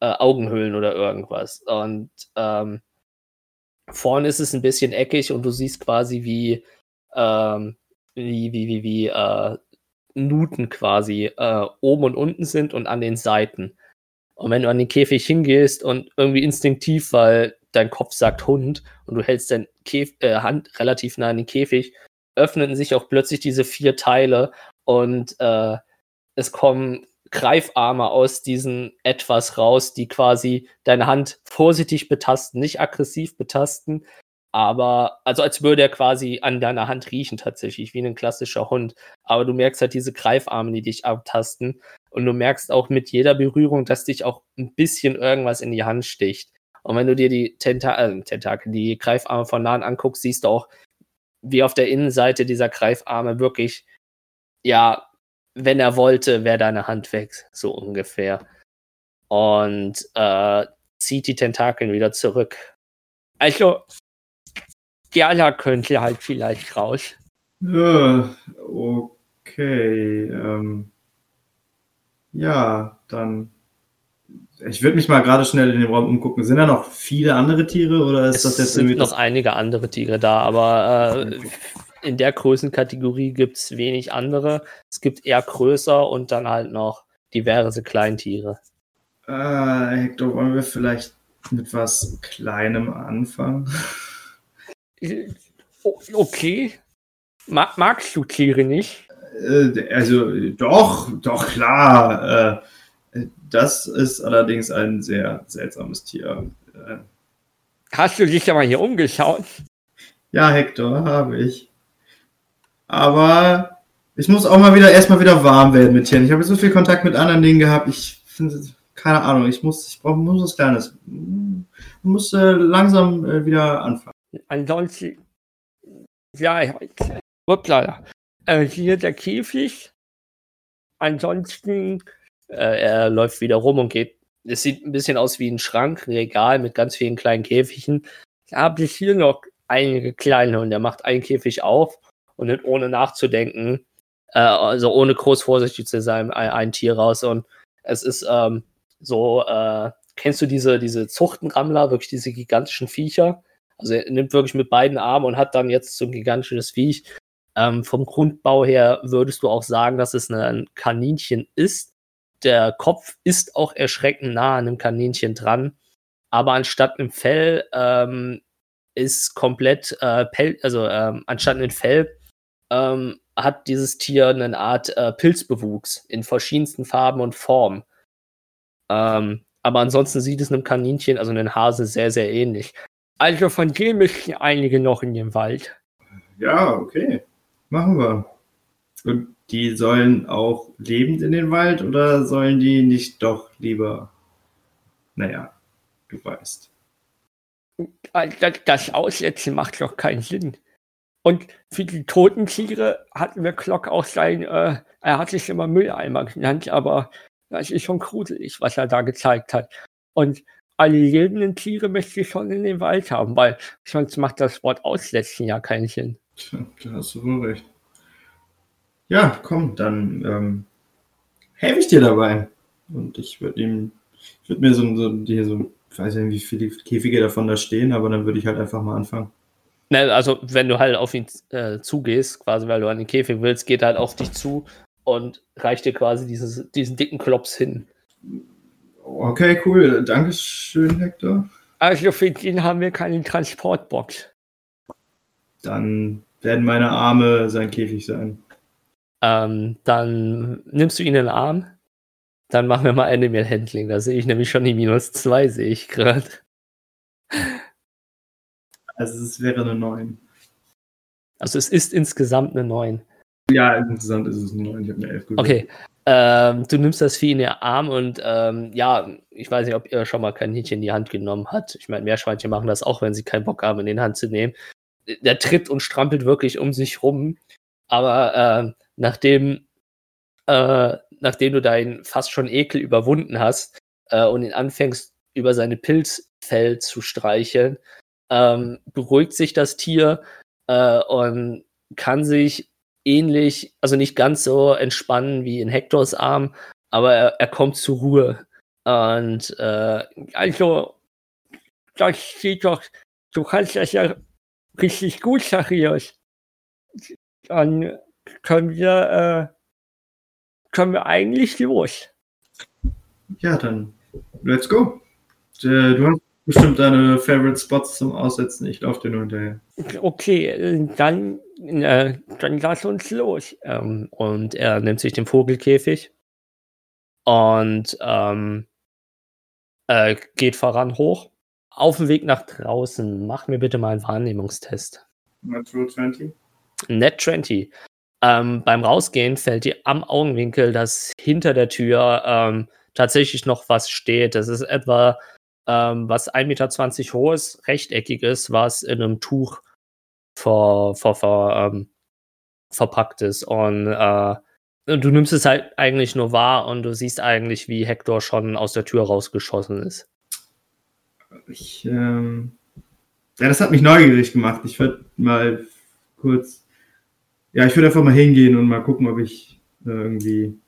äh, Augenhöhlen oder irgendwas. Und ähm, vorne ist es ein bisschen eckig und du siehst quasi wie, ähm, wie, wie, wie, wie äh, Nuten quasi äh, oben und unten sind und an den Seiten. Und wenn du an den Käfig hingehst und irgendwie instinktiv, weil dein Kopf sagt Hund und du hältst deine äh, Hand relativ nah an den Käfig, öffnen sich auch plötzlich diese vier Teile und äh, es kommen Greifarme aus diesen etwas raus, die quasi deine Hand vorsichtig betasten, nicht aggressiv betasten, aber also als würde er quasi an deiner Hand riechen tatsächlich, wie ein klassischer Hund. Aber du merkst halt diese Greifarme, die dich abtasten und du merkst auch mit jeder Berührung, dass dich auch ein bisschen irgendwas in die Hand sticht. Und wenn du dir die Tenta äh, Tentakel, die Greifarme von nahen anguckst, siehst du auch, wie auf der Innenseite dieser Greifarme wirklich, ja, wenn er wollte, wäre deine Hand weg, so ungefähr. Und äh, zieht die Tentakeln wieder zurück. Also, Gerla könnte halt vielleicht raus. Ja, okay. Ähm, ja, dann. Ich würde mich mal gerade schnell in den Raum umgucken. Sind da noch viele andere Tiere oder ist es das jetzt sind irgendwie noch einige andere Tiere da, aber äh, in der Größenkategorie gibt es wenig andere. Es gibt eher größer und dann halt noch diverse Kleintiere. Äh, Hector, wollen wir vielleicht mit was Kleinem anfangen? O- Okay. Ma magst du Tiere nicht? Äh, also, doch, doch, klar. Äh, das ist allerdings ein sehr seltsames Tier. Äh, Hast du dich ja mal hier umgeschaut? ja, Hector, habe ich. Aber ich muss auch mal wieder erstmal wieder warm werden mit Tieren. Ich habe so viel Kontakt mit anderen Dingen gehabt. Ich finde, keine Ahnung, ich muss, ich brauche muss was Kleines. Ich muss äh, langsam äh, wieder anfangen. Ansonsten, ja, hoppla. Äh, hier der Käfig. Ansonsten, Äh, er läuft wieder rum und geht. Es sieht ein bisschen aus wie ein Schrank, ein Regal mit ganz vielen kleinen Käfigen. habe ich hier noch einige kleine Und er macht einen Käfig auf und ohne nachzudenken, äh, also ohne groß vorsichtig zu sein, ein, ein Tier raus. Und es ist ähm, so, äh, kennst du diese, diese Zuchtenrammler, wirklich diese gigantischen Viecher? Also er nimmt wirklich mit beiden Armen und hat dann jetzt so ein gigantisches Viech. Ähm, vom Grundbau her würdest du auch sagen, dass es ein Kaninchen ist. Der Kopf ist auch erschreckend nah an einem Kaninchen dran. Aber anstatt einem Fell ähm, ist komplett äh, Pel also ähm, anstatt einem Fell ähm, hat dieses Tier eine Art äh, Pilzbewuchs in verschiedensten Farben und Formen. Ähm, aber ansonsten sieht es einem Kaninchen, also einem Hase, sehr, sehr ähnlich. Also von dem müssen einige noch in dem Wald. Ja, okay. Machen wir. Und die sollen auch lebend in den Wald oder sollen die nicht doch lieber, naja, du weißt. Also Das, das Aussetzen macht doch keinen Sinn. Und für die toten Tiere hatten wir Glock auch sein, äh, er hat sich immer Mülleimer genannt, aber das ist schon gruselig, was er da gezeigt hat. Und alle lebenden Tiere möchte ich schon in den Wald haben, weil sonst macht das Wort Aussetzen ja keinen Sinn. Tja, da hast du wohl recht. Ja, komm, dann ähm, helfe ich dir dabei. Und ich würde ihm, ich würde mir so, so, hier so, ich weiß nicht, wie viele Käfige davon da stehen, aber dann würde ich halt einfach mal anfangen. Ne, also wenn du halt auf ihn äh, zugehst, quasi weil du an den Käfig willst, geht er halt auf dich zu und reicht dir quasi dieses, diesen dicken Klops hin. Okay, cool. Dankeschön, Hector. Also für den haben wir keine Transportbox. Dann werden meine Arme sein Käfig sein. Ähm, dann nimmst du ihn in den Arm. Dann machen wir mal Animal Handling. Da sehe ich nämlich schon die minus zwei, sehe ich gerade. Also es wäre eine 9. Also es ist insgesamt eine 9. Ja, insgesamt ist es eine 9. Ich habe eine 11 gewählt. Okay. Ähm, du nimmst das Vieh in den Arm und ähm, ja, ich weiß nicht, ob ihr schon mal Kaninchen in die Hand genommen habt. Ich meine, Meerschweinchen machen das auch, wenn sie keinen Bock haben, in die Hand zu nehmen. Der tritt und strampelt wirklich um sich rum. Aber äh, nachdem äh, nachdem du deinen fast schon Ekel überwunden hast äh, und ihn anfängst, über seine Pilzfell zu streicheln, ähm, beruhigt sich das Tier äh, und kann sich ähnlich, also nicht ganz so entspannen wie in Hectors Arm, aber er, er kommt zur Ruhe. Und äh, Also, das sieht doch, du kannst das ja richtig gut, Zacharias. Dann können wir, äh, können wir eigentlich los. Ja, dann let's go. Äh, Du hast bestimmt deine Favorite Spots zum Aussetzen. Ich laufe dir nur hinterher. Okay, dann, äh, dann lass uns los. Ähm, und er nimmt sich den Vogelkäfig und ähm, äh, geht voran hoch. Auf dem Weg nach draußen, mach mir bitte mal einen Wahrnehmungstest. Natural 20. Net 20. Ähm, beim Rausgehen fällt dir am Augenwinkel, dass hinter der Tür ähm, tatsächlich noch was steht. Das ist etwa ähm, was 1,20 Meter hoch ist, rechteckig ist, was in einem Tuch ver, ver, ver, ähm, verpackt ist. Und äh, du nimmst es halt eigentlich nur wahr und du siehst eigentlich, wie Hector schon aus der Tür rausgeschossen ist. Ich, ähm, ja, das hat mich neugierig gemacht. Ich würde mal kurz, ja, ich würde einfach mal hingehen und mal gucken, ob ich äh, irgendwie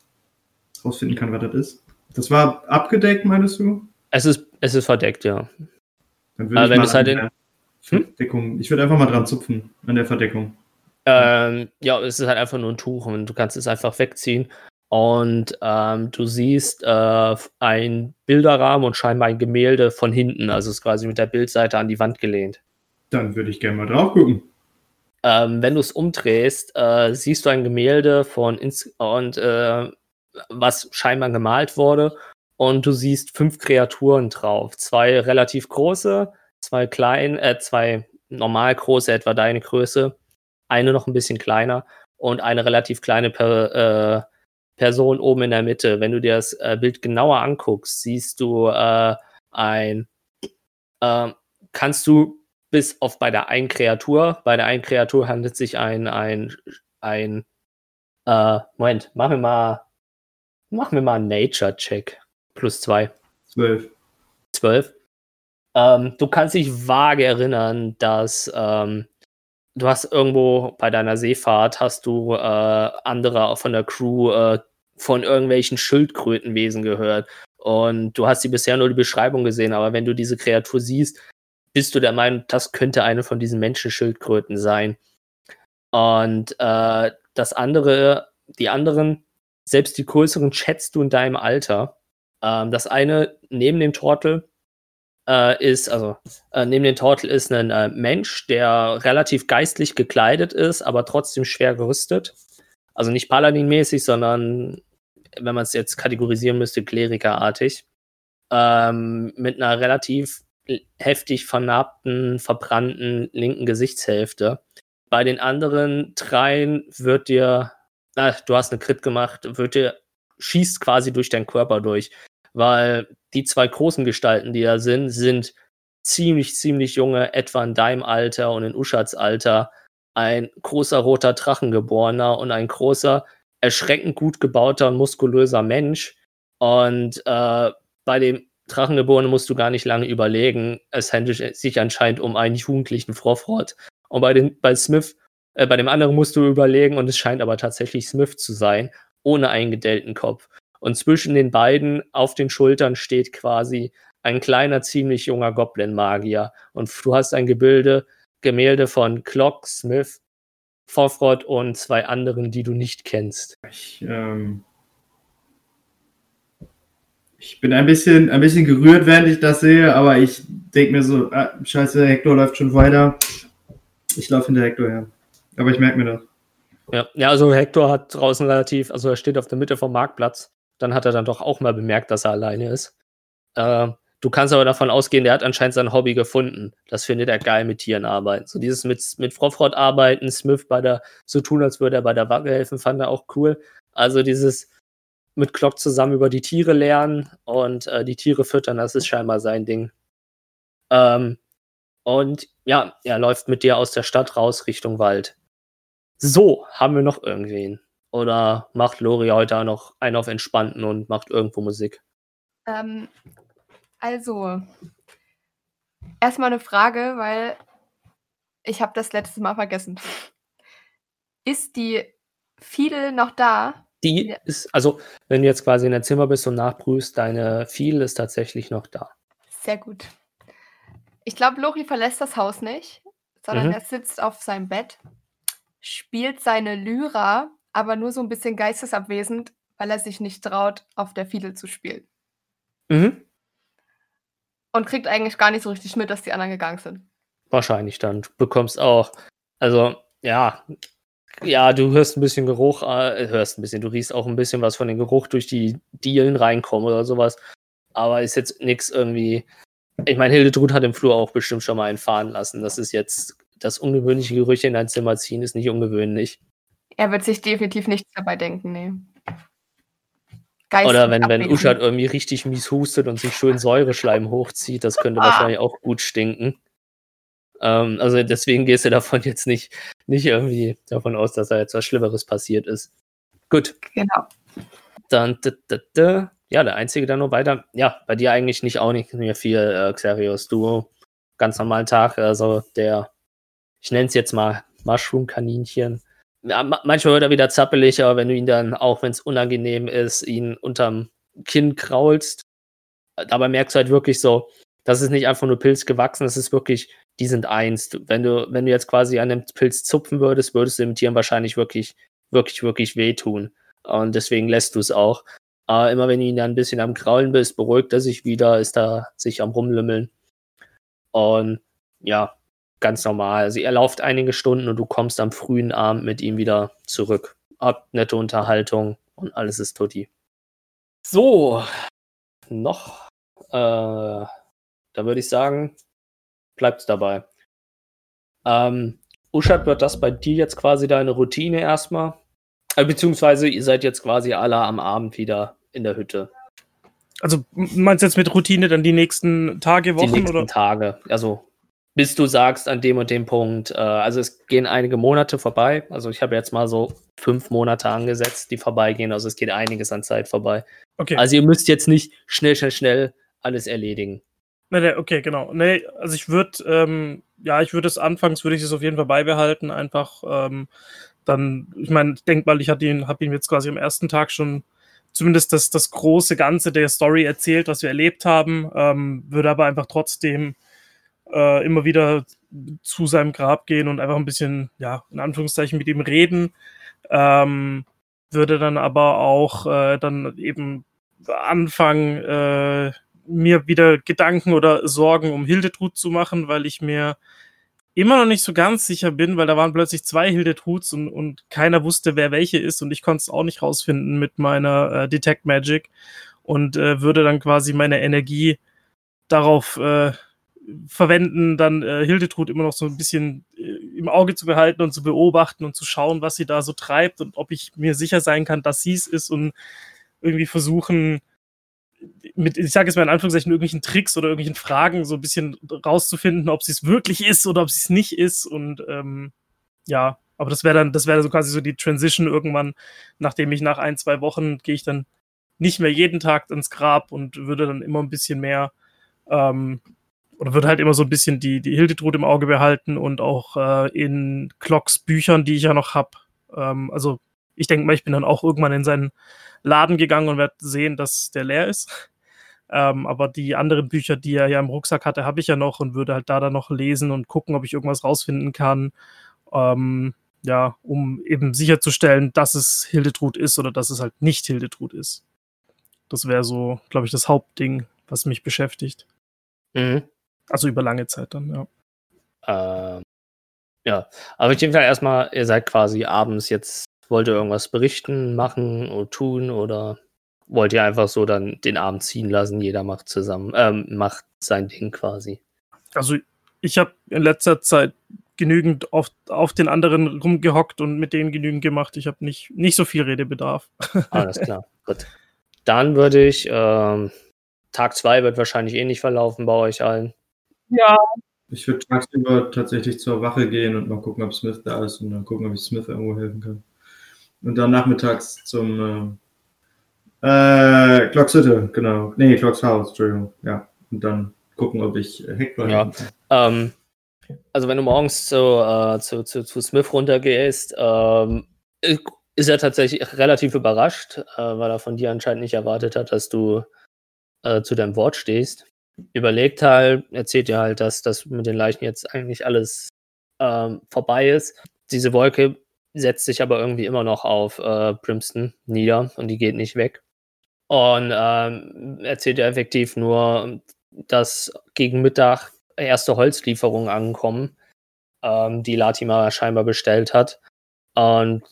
rausfinden kann, was das ist. Das war abgedeckt, meinst du? Es ist, es ist verdeckt, ja. Dann Aber ich wenn mal halt in- der Hm? Verdeckung, ich würde einfach mal dran zupfen, an der Verdeckung. Ähm, ja, es ist halt einfach nur ein Tuch und du kannst es einfach wegziehen. Und ähm, du siehst äh, ein Bilderrahmen und scheinbar ein Gemälde von hinten. Also es ist quasi mit der Bildseite an die Wand gelehnt. Dann würde ich gerne mal drauf gucken. Ähm, wenn du es umdrehst, äh, siehst du ein Gemälde von ins und äh, was scheinbar gemalt wurde. Und du siehst fünf Kreaturen drauf. Zwei relativ große, zwei klein, äh, zwei normal große, etwa deine Größe. Eine noch ein bisschen kleiner und eine relativ kleine per, äh, Person oben in der Mitte. Wenn du dir das äh, Bild genauer anguckst, siehst du äh, ein, ähm, kannst du bis auf bei der einen Kreatur, bei der einen Kreatur handelt sich ein, ein, ein, äh, Moment, mach mir mal, mach mir mal einen Nature-Check. Plus zwei. Zwölf. 12. Ähm, du kannst dich vage erinnern, dass ähm, du hast irgendwo bei deiner Seefahrt hast du äh, andere von der Crew äh, von irgendwelchen Schildkrötenwesen gehört. Und du hast sie bisher nur die Beschreibung gesehen, aber wenn du diese Kreatur siehst, bist du der Meinung, das könnte eine von diesen Menschenschildkröten sein. Und äh, das andere, die anderen, selbst die größeren, schätzt du in deinem Alter. Ähm, das eine neben dem Tortel äh, ist, also äh, neben dem Tortel ist ein äh, Mensch, der relativ geistlich gekleidet ist, aber trotzdem schwer gerüstet. Also nicht Paladin-mäßig, sondern, wenn man es jetzt kategorisieren müsste, Klerikerartig. Ähm, mit einer relativ heftig vernarbten, verbrannten linken Gesichtshälfte. Bei den anderen dreien wird dir, na, du hast eine Crit gemacht, wird dir, schießt quasi durch deinen Körper durch weil die zwei großen Gestalten, die da sind, sind ziemlich, ziemlich junge, etwa in deinem Alter und in Uschats Alter, ein großer roter Drachengeborener und ein großer, erschreckend gut gebauter und muskulöser Mensch. Und äh, bei dem Drachengeborenen musst du gar nicht lange überlegen. Es handelt sich anscheinend um einen jugendlichen Frofrott. Und bei, den, bei Smith, äh, bei dem anderen musst du überlegen, und es scheint aber tatsächlich Smith zu sein, ohne einen gedellten Kopf. Und zwischen den beiden auf den Schultern steht quasi ein kleiner, ziemlich junger Goblin-Magier. Und du hast ein Gebilde, Gemälde von Clock, Smith, Forfrott und zwei anderen, die du nicht kennst. Ich, ähm, ich bin ein bisschen, ein bisschen gerührt, während ich das sehe, aber ich denke mir so, ah, scheiße, Hector läuft schon weiter. Ich laufe hinter Hector her. Aber ich merke mir das. Ja, ja, also Hector hat draußen relativ, also er steht auf der Mitte vom Marktplatz. Dann hat er dann doch auch mal bemerkt, dass er alleine ist. Äh, du kannst aber davon ausgehen, der hat anscheinend sein Hobby gefunden. Das findet er geil mit Tieren arbeiten. So dieses mit, mit Frofrott arbeiten, Smith bei der, so tun, als würde er bei der Wacke helfen, fand er auch cool. Also dieses mit Glock zusammen über die Tiere lernen und äh, die Tiere füttern, das ist scheinbar sein Ding. Ähm, und ja, er läuft mit dir aus der Stadt raus Richtung Wald. So, haben wir noch irgendwen. Oder macht Lori heute auch noch einen auf Entspannten und macht irgendwo Musik? Ähm, also, erstmal eine Frage, weil ich habe das letzte Mal vergessen. Ist die Fiedel noch da? Die Ja. ist, also, wenn du jetzt quasi in dein Zimmer bist und nachprüfst, deine Feel ist tatsächlich noch da. Sehr gut. Ich glaube, Lori verlässt das Haus nicht, sondern Mhm. er sitzt auf seinem Bett, spielt seine Lyra, aber nur so ein bisschen geistesabwesend, weil er sich nicht traut, auf der Fiedel zu spielen. Mhm. Und kriegt eigentlich gar nicht so richtig mit, dass die anderen gegangen sind. Wahrscheinlich dann. Du bekommst auch, also, ja, ja, du hörst ein bisschen Geruch, äh, hörst ein bisschen, du riechst auch ein bisschen was von dem Geruch durch die Dielen reinkommen oder sowas. Aber ist jetzt nichts irgendwie. Ich meine, Hildetrud hat im Flur auch bestimmt schon mal einen fahren lassen. Das ist jetzt, das ungewöhnliche Gerüche in dein Zimmer ziehen, ist nicht ungewöhnlich. Er wird sich definitiv nichts dabei denken, nee. Oder wenn, wenn. Uschat irgendwie richtig mies hustet und sich schön Säureschleim hochzieht, das könnte Ah. wahrscheinlich auch gut stinken. Ähm, also deswegen gehst du davon jetzt nicht, nicht irgendwie davon aus, dass da jetzt was Schlimmeres passiert ist. Gut, Genau. dann, d, d, d, ja, der Einzige, der noch weiter, ja, bei dir eigentlich nicht auch nicht mehr viel, äh, Xerios. Du, ganz normalen Tag, also der, ich nenne es jetzt mal Mushroom-Kaninchen. Ja, ma manchmal wird er wieder zappelig, aber wenn du ihn dann, auch wenn es unangenehm ist, ihn unterm Kinn kraulst, äh, dabei merkst du halt wirklich so, das ist nicht einfach nur Pilz gewachsen, das ist wirklich, die sind eins. Wenn du, wenn du jetzt quasi an dem Pilz zupfen würdest, würdest du dem Tieren wahrscheinlich wirklich, wirklich, wirklich wehtun. Und deswegen lässt du es auch. Aber immer wenn du ihn dann ein bisschen am Kraulen bist, beruhigt er sich wieder, ist da sich am Rumlümmeln. Und ja, ganz normal. Also ihr lauft einige Stunden und du kommst am frühen Abend mit ihm wieder zurück. Habt nette Unterhaltung und alles ist tutti. So, noch, äh, da würde ich sagen, bleibt's dabei. Ähm, Uschat, wird das bei dir jetzt quasi deine Routine erstmal? Äh, beziehungsweise ihr seid jetzt quasi alle am Abend wieder in der Hütte. Also meinst du jetzt mit Routine dann die nächsten Tage, die Wochen nächsten oder? Tage. Also bis du sagst an dem und dem Punkt, äh, also es gehen einige Monate vorbei. Also ich habe jetzt mal so fünf Monate angesetzt, die vorbeigehen. Also es geht einiges an Zeit vorbei. Okay. Also ihr müsst jetzt nicht schnell, schnell, schnell alles erledigen. Nee, nee, okay, genau. Nee, also ich würde, ähm, ja, ich würde es anfangs, würde ich es auf jeden Fall beibehalten, einfach ähm, dann, ich meine, ich denke mal, ich hatte ihn, habe ihm jetzt quasi am ersten Tag schon zumindest das, das große Ganze der Story erzählt, was wir erlebt haben, ähm, würde aber einfach trotzdem äh, immer wieder zu seinem Grab gehen und einfach ein bisschen, ja, in Anführungszeichen mit ihm reden. Ähm, würde dann aber auch äh, dann eben anfangen, äh, mir wieder Gedanken oder Sorgen um Hildetrud zu machen, weil ich mir immer noch nicht so ganz sicher bin, weil da waren plötzlich zwei Hildetruds und, und keiner wusste, wer welche ist und ich konnte es auch nicht rausfinden mit meiner äh, Detect Magic und äh, würde dann quasi meine Energie darauf äh, verwenden, dann äh, Hildetrud immer noch so ein bisschen äh, im Auge zu behalten und zu beobachten und zu schauen, was sie da so treibt und ob ich mir sicher sein kann, dass sie es ist und irgendwie versuchen, mit, ich sage jetzt mal in Anführungszeichen, irgendwelchen Tricks oder irgendwelchen Fragen so ein bisschen rauszufinden, ob sie es wirklich ist oder ob sie es nicht ist. Und ähm, ja, aber das wäre dann, das wäre so quasi so die Transition irgendwann, nachdem ich nach ein, zwei Wochen gehe ich dann nicht mehr jeden Tag ins Grab und würde dann immer ein bisschen mehr ähm, oder würde halt immer so ein bisschen die, die Hildetrud im Auge behalten und auch äh, in Clocks Büchern, die ich ja noch habe. Ähm, also ich denke mal, ich bin dann auch irgendwann in seinen Laden gegangen und werde sehen, dass der leer ist. Ähm, aber die anderen Bücher, die er ja im Rucksack hatte, habe ich ja noch und würde halt da dann noch lesen und gucken, ob ich irgendwas rausfinden kann. Ähm, ja, um eben sicherzustellen, dass es Hildetrud ist oder dass es halt nicht Hildetrud ist. Das wäre so, glaube ich, das Hauptding, was mich beschäftigt. Mhm. Also über lange Zeit dann, ja. Ähm, ja, aber auf jeden Fall erstmal, ihr seid quasi abends jetzt, wollt ihr irgendwas berichten, machen oder tun oder wollt ihr einfach so dann den Abend ziehen lassen, jeder macht zusammen, ähm, macht sein Ding quasi. Also ich habe in letzter Zeit genügend auf, auf den anderen rumgehockt und mit denen genügend gemacht. Ich habe nicht, nicht so viel Redebedarf. Alles klar, gut. Dann würde ich, ähm, Tag 2 wird wahrscheinlich ähnlich verlaufen bei euch allen. Ja, Ich würde tagsüber tatsächlich zur Wache gehen und mal gucken, ob Smith da ist und dann gucken, ob ich Smith irgendwo helfen kann. Und dann nachmittags zum äh, äh, Glockshütte, genau. Nee, Glocks Haus, Entschuldigung. Ja. Und dann gucken, ob ich äh, Hector Ja. helfen kann. Ähm, also wenn du morgens zu, äh, zu, zu, zu Smith runtergehst, ähm, ist er tatsächlich relativ überrascht, äh, weil er von dir anscheinend nicht erwartet hat, dass du äh, zu deinem Wort stehst. Überlegt halt, erzählt dir halt, dass das mit den Leichen jetzt eigentlich alles ähm, vorbei ist. Diese Wolke setzt sich aber irgendwie immer noch auf äh, Primston nieder und die geht nicht weg. Und ähm, erzählt dir effektiv nur, dass gegen Mittag erste Holzlieferungen ankommen, ähm, die Latimer scheinbar bestellt hat. Und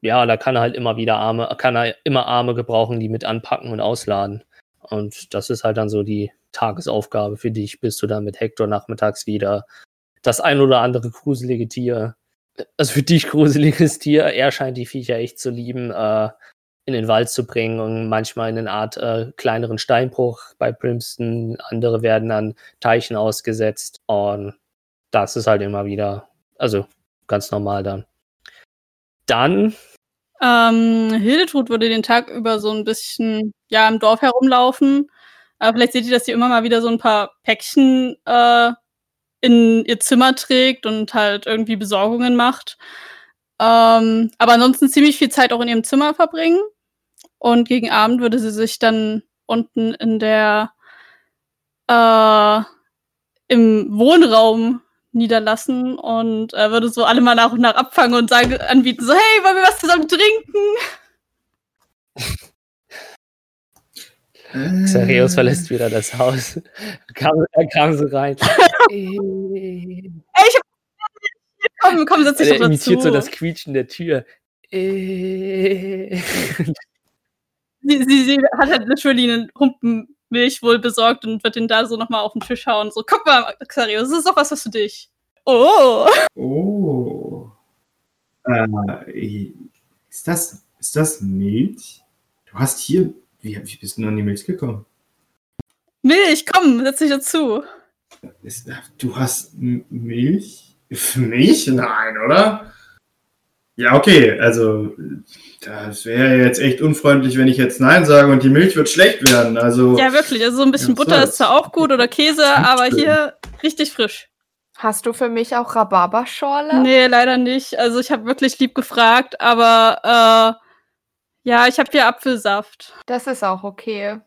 ja, da kann er halt immer wieder Arme, kann er immer Arme gebrauchen, die mit anpacken und ausladen. Und das ist halt dann so die Tagesaufgabe für dich, bis du dann mit Hector nachmittags wieder das ein oder andere gruselige Tier, also für dich gruseliges Tier, er scheint die Viecher echt zu lieben, äh, in den Wald zu bringen und manchmal in eine Art äh, kleineren Steinbruch bei Primston. Andere werden an Teichen ausgesetzt und das ist halt immer wieder, also ganz normal dann. Dann, Ähm, Hildetrud würde den Tag über so ein bisschen, ja, im Dorf herumlaufen. Aber vielleicht seht ihr, dass sie immer mal wieder so ein paar Päckchen äh, in ihr Zimmer trägt und halt irgendwie Besorgungen macht. Ähm, aber ansonsten ziemlich viel Zeit auch in ihrem Zimmer verbringen. Und gegen Abend würde sie sich dann unten in der äh, im Wohnraum niederlassen und äh, würde so alle mal nach und nach abfangen und sagen, anbieten, so, hey, wollen wir was zusammen trinken? Xereus verlässt wieder das Haus. Kam, er kam so rein. Ey, ich hab komm, komm, setz dich er doch imitiert dazu. so das Quietschen der Tür. Äh. sie, sie, sie hat halt literally einen Humpen Milch wohl besorgt und wird den da so nochmal auf den Tisch hauen. So, guck mal, Xarius, das ist doch was was für dich. Oh. Oh. Äh, ist das, ist das Milch? Du hast hier, wie, wie bist du an die Milch gekommen? Milch, komm, setz dich dazu. Ist, du hast Milch? Für mich? Nein, oder? Ja, okay, also das wäre jetzt echt unfreundlich, wenn ich jetzt Nein sage und die Milch wird schlecht werden. Also Ja, wirklich. Also so ein bisschen Ja, Butter ist zwar auch gut oder Käse, aber hier richtig frisch. Hast du für mich auch Rhabarberschorle? Nee, leider nicht. Also ich habe wirklich lieb gefragt, aber äh, ja, ich habe hier Apfelsaft. Das ist auch okay.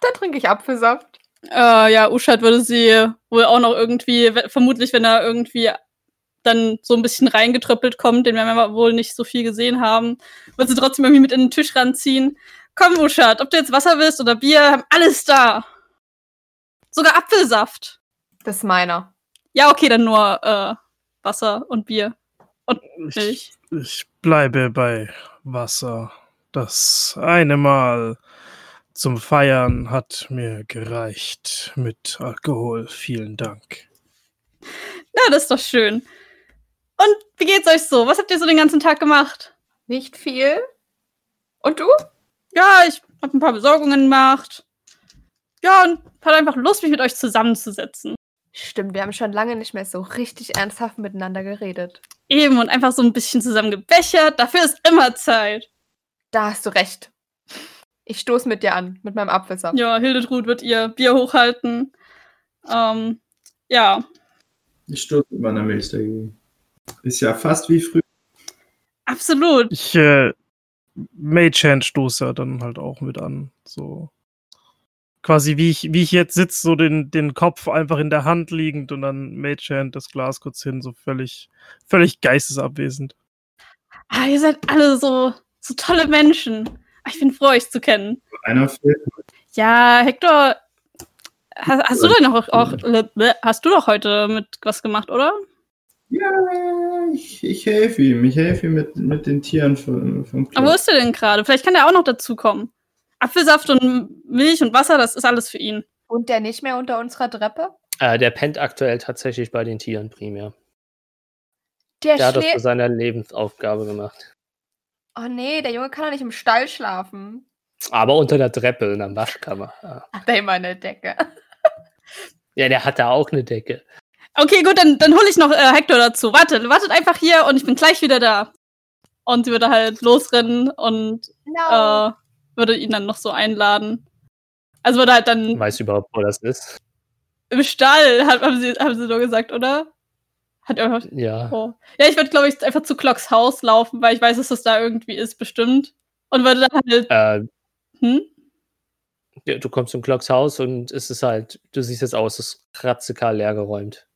Dann trinke ich Apfelsaft. Äh, ja, Uschat würde sie wohl auch noch irgendwie, vermutlich, wenn er irgendwie dann so ein bisschen reingetröppelt kommt, den wir wohl nicht so viel gesehen haben, wird sie trotzdem irgendwie mit in den Tisch ranziehen. Komm, Uschat, ob du jetzt Wasser willst oder Bier, haben alles da. Sogar Apfelsaft. Das ist meiner. Ja, okay, dann nur äh, Wasser und Bier und Milch. Ich, ich bleibe bei Wasser. Das eine Mal zum Feiern hat mir gereicht mit Alkohol. Vielen Dank. Na, das ist doch schön. Und wie geht's euch so? Was habt ihr so den ganzen Tag gemacht? Nicht viel. Und du? Ja, ich habe ein paar Besorgungen gemacht. Ja, und hatte einfach Lust, mich mit euch zusammenzusetzen. Stimmt, wir haben schon lange nicht mehr so richtig ernsthaft miteinander geredet. Eben und einfach so ein bisschen zusammen gebechert. Dafür ist immer Zeit. Da hast du recht. Ich stoß mit dir an, mit meinem Apfelsaft. Ja, Hildetrud wird ihr Bier hochhalten. Ähm, ja, ich stoße mit meiner Milch dagegen. Ist ja fast wie früher. absolut. Ich, äh, Magehand stoße ja dann halt auch mit an. So. Quasi wie ich, wie ich jetzt sitze, so den, den Kopf einfach in der Hand liegend und dann Magehand das Glas kurz hin, so völlig, völlig geistesabwesend. Ah, ihr seid alle so, so tolle Menschen. Ah, Ich bin froh, euch zu kennen. Einer fehlt. Ja, Hector, hast, hast du denn auch, auch hast du doch heute mit was gemacht, oder? Ja, ich, ich helfe ihm. Ich helfe ihm mit, mit den Tieren vom, vom Aber wo ist er denn gerade? Vielleicht kann der auch noch dazukommen. Apfelsaft und Milch und Wasser, das ist alles für ihn. Und der nicht mehr unter unserer Treppe? Äh, der pennt aktuell tatsächlich bei den Tieren primär. Der, Der hat das zu seiner Lebensaufgabe gemacht. Oh nee, der Junge kann doch nicht im Stall schlafen. Aber unter der Treppe in der Waschkammer. Ja. Hat er immer eine Decke. Ja, der hat da auch eine Decke. Okay, gut, dann, dann hole ich noch äh, Hector dazu. Wartet, wartet einfach hier und ich bin gleich wieder da. Und sie würde halt losrennen und No. äh, würde ihn dann noch so einladen. Also würde halt dann Weißt du überhaupt, wo das ist? im Stall, haben, sie, haben sie nur gesagt, oder? Hat er Ja. oh. Ja, ich würde, glaube ich, einfach zu Clocks Haus laufen, weil ich weiß, dass das da irgendwie ist, bestimmt. Und würde dann halt. Äh, Hm? Ja, Du kommst zum Clocks Haus und es ist halt, du siehst jetzt aus, es ist kratzekal leer geräumt.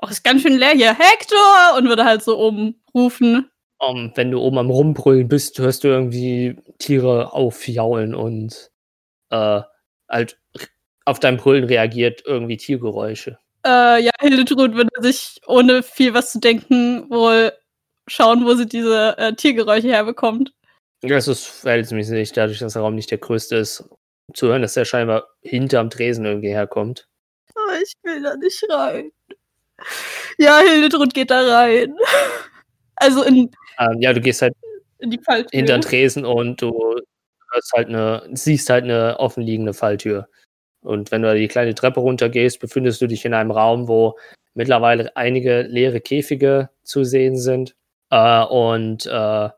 Oh, ist ganz schön leer hier. Hector! Und würde halt so oben rufen. Um, wenn du oben am Rumbrüllen bist, hörst du irgendwie Tiere aufjaulen und äh, halt auf dein Brüllen reagiert irgendwie Tiergeräusche. Äh, ja, Hildetrud würde sich, ohne viel was zu denken, wohl schauen, wo sie diese äh, Tiergeräusche herbekommt. Das ist verhältnismäßig, dadurch, dass der Raum nicht der größte ist, zu hören, dass der scheinbar hinterm Tresen irgendwie herkommt. Oh, ich will da nicht rein. Ja, Hildetrud geht da rein. Also in, Ähm, ja, du gehst halt in die Falltür. hinter den Tresen und du halt eine, siehst halt eine offenliegende Falltür. Und wenn du die kleine Treppe runtergehst, befindest du dich in einem Raum, wo mittlerweile einige leere Käfige zu sehen sind. Äh, und äh,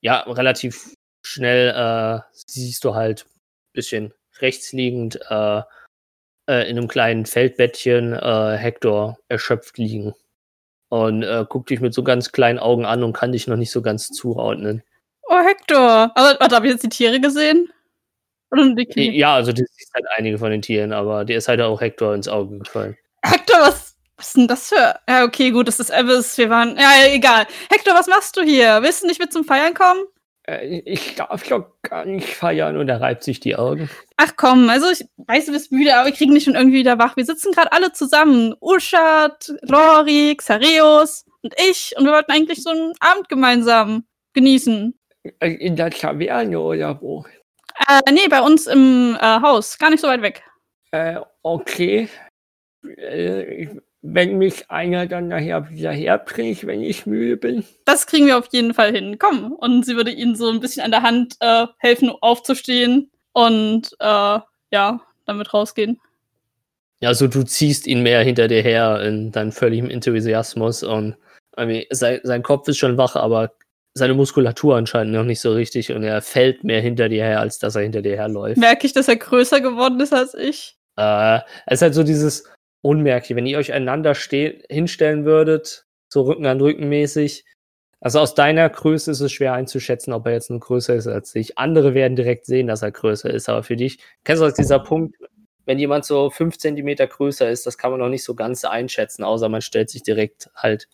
ja, relativ schnell äh, siehst du halt ein bisschen rechts liegend äh, äh, in einem kleinen Feldbettchen äh, Hector erschöpft liegen. Und guckt dich mit so ganz kleinen Augen an und kann dich noch nicht so ganz zuordnen. Oh, Hector. Aber, warte, habe ich jetzt die Tiere gesehen? Oder nur die Knie? Ja, also du siehst halt einige von den Tieren, aber dir ist halt auch Hector ins Auge gefallen. Hector, was, was ist denn das für. Ja, okay, gut, das ist Evis. Wir waren. Ja, egal. Hector, was machst du hier? Willst du nicht mit zum Feiern kommen? Äh, ich darf doch gar nicht feiern. Und er reibt sich die Augen. Ach komm, also ich weiß, du bist müde, aber wir kriegen dich schon irgendwie wieder wach. Wir sitzen gerade alle zusammen. Uschat, Rory, Xareus und ich. Und wir wollten eigentlich so einen Abend gemeinsam genießen. Äh, In der Taverne oder wo? Äh, nee, bei uns im äh, Haus. Gar nicht so weit weg. Äh, okay. Äh, wenn mich einer dann nachher wieder herbringt, wenn ich müde bin. Das kriegen wir auf jeden Fall hin. Komm. Und sie würde ihnen so ein bisschen an der Hand äh, helfen, aufzustehen und äh, ja, damit rausgehen. Also du ziehst ihn mehr hinter dir her in deinem völligen Enthusiasmus und sein, sein Kopf ist schon wach, aber seine Muskulatur anscheinend noch nicht so richtig und er fällt mehr hinter dir her, als dass er hinter dir herläuft. Merke ich, dass er größer geworden ist als ich. Äh, es ist halt so dieses Unmerkliche, wenn ihr euch einander ste hinstellen würdet, so Rücken an Rücken mäßig. Also aus deiner Größe ist es schwer einzuschätzen, ob er jetzt nur größer ist als ich. Andere werden direkt sehen, dass er größer ist, aber für dich, kennst du aus dieser Punkt, wenn jemand so fünf Zentimeter größer ist, das kann man noch nicht so ganz einschätzen, außer man stellt sich direkt halt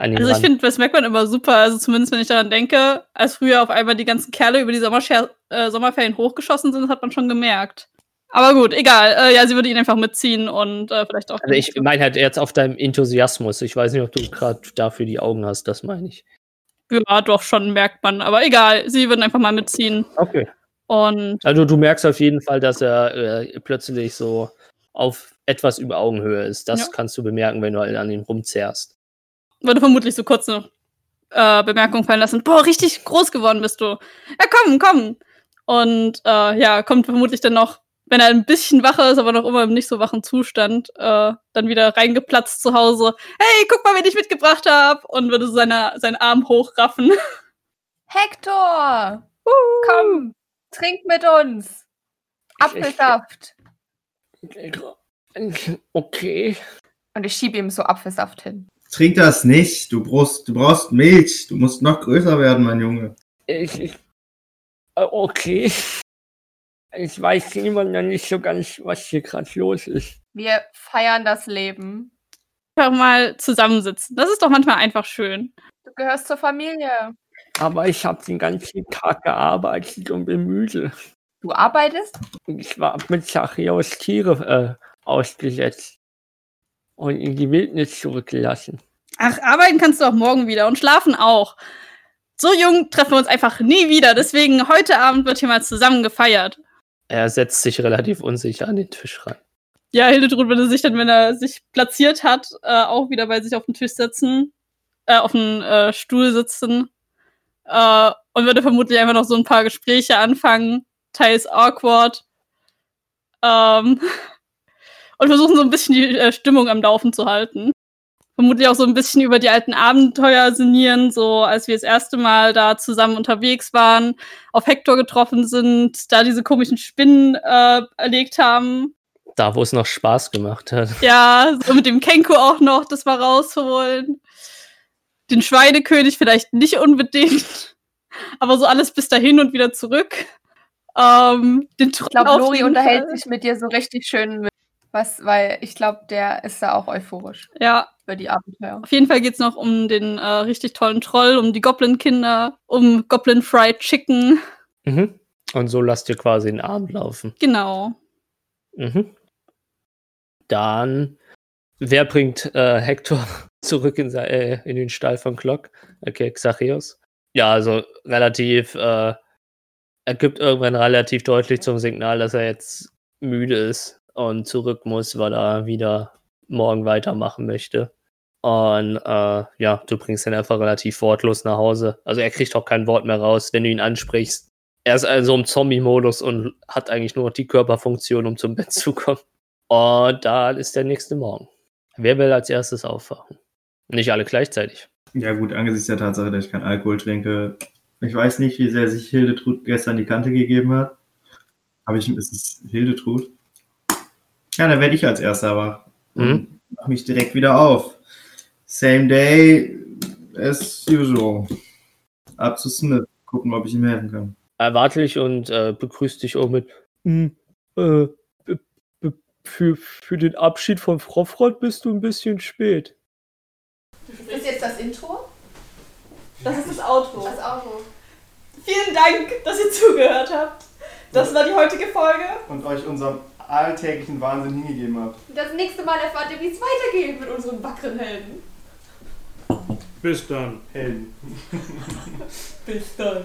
Also ich finde, das merkt man immer super. Also zumindest, wenn ich daran denke, als früher auf einmal die ganzen Kerle über die Sommerscher äh, Sommerferien hochgeschossen sind, das hat man schon gemerkt. Aber gut, egal. Äh, ja, sie würde ihn einfach mitziehen und äh, vielleicht auch. Also ich meine halt jetzt auf deinem Enthusiasmus. Ich weiß nicht, ob du gerade dafür die Augen hast, das meine ich. Ja, doch, schon merkt man. Aber egal, sie würden einfach mal mitziehen. Okay. Und Also du merkst auf jeden Fall, dass er äh, plötzlich so auf etwas über Augenhöhe ist. Das Ja. kannst du bemerken, wenn du halt an ihm rumzerrst. Würde vermutlich so kurz noch äh, Bemerkung fallen lassen. Boah, richtig groß geworden bist du. Ja, komm, komm. Und äh, ja, kommt vermutlich dann noch, wenn er ein bisschen wacher ist, aber noch immer im nicht so wachen Zustand, äh, dann wieder reingeplatzt zu Hause. Hey, guck mal, wen ich mitgebracht habe. Und würde so seine, seinen Arm hochraffen. Hector! Komm, trink mit uns. Apfelsaft. Okay. Und ich schiebe ihm so Apfelsaft hin. Trink das nicht. Du brauchst, du brauchst Milch. Du musst noch größer werden, mein Junge. Ich, ich, äh, okay. Ich weiß immer noch nicht so ganz, was hier gerade los ist. Wir feiern das Leben. Einfach mal zusammensitzen. Das ist doch manchmal einfach schön. Du gehörst zur Familie. Aber ich habe den ganzen Tag gearbeitet und bin müde. Du arbeitest? Ich war mit Zachäus Tiere äh, ausgesetzt und in die Wildnis zurückgelassen. Ach, arbeiten kannst du auch morgen wieder und schlafen auch. So jung treffen wir uns einfach nie wieder. Deswegen heute Abend wird hier mal zusammen gefeiert. Er setzt sich relativ unsicher an den Tisch ran. Ja, Hildetrud würde sich dann, wenn er sich platziert hat, äh, auch wieder bei sich auf den Tisch setzen, äh, auf den äh, Stuhl sitzen äh, und würde vermutlich einfach noch so ein paar Gespräche anfangen, teils awkward. Ähm, und versuchen so ein bisschen die äh, Stimmung am Laufen zu halten. vermutlich auch so ein bisschen über die alten Abenteuer sinnieren, so als wir das erste Mal da zusammen unterwegs waren, auf Hector getroffen sind, da diese komischen Spinnen äh, erlegt haben. Da, wo es noch Spaß gemacht hat. Ja, so mit dem Kenko auch noch das mal rausholen. Den Schweinekönig vielleicht nicht unbedingt, aber so alles bis dahin und wieder zurück. Ähm, den Ich glaube, Lori unterhält sich mit dir so richtig schön mit. Was, weil ich glaube, der ist da auch euphorisch Ja, über die Abenteuer. Auf jeden Fall geht's noch um den äh, richtig tollen Troll, um die Goblin-Kinder, um Goblin Fried Chicken. Mhm. Und so lasst ihr quasi den Abend laufen. Genau. Mhm. Dann, wer bringt äh, Hector zurück in, äh, in den Stall von Glock? Okay, Xachios. Ja, also relativ, äh, er gibt irgendwann relativ deutlich zum Signal, dass er jetzt müde ist und zurück muss, weil er wieder morgen weitermachen möchte. Und äh, ja, du bringst ihn einfach relativ wortlos nach Hause. Also er kriegt auch kein Wort mehr raus, wenn du ihn ansprichst. Er ist also im Zombie-Modus und hat eigentlich nur noch die Körperfunktion, um zum Bett zu kommen. Und da ist der nächste Morgen. Wer will als erstes aufwachen? Nicht alle gleichzeitig. Ja gut, angesichts der Tatsache, dass ich keinen Alkohol trinke, ich weiß nicht, wie sehr sich Hildetrud gestern die Kante gegeben hat. Aber ich, ist es Hildetrud? Ja, dann werde ich als erster wach. Mhm. Mach mich direkt wieder auf. Same day as usual. Ab zu Smith. Gucken, ob ich ihm helfen kann. Erwarte dich und äh, begrüßt dich auch mit. Hm, äh, für, für den Abschied von Frofrott bist du ein bisschen spät. Das ist jetzt das Intro? Das ist das Outro. Das Outro. Vielen Dank, dass ihr zugehört habt. Das war die heutige Folge. Und euch unserem alltäglichen Wahnsinn hingegeben habt. Das nächste Mal erfahrt ihr, wie es weitergeht mit unseren wackeren Helden. Bis dann. Helden. Bis dann.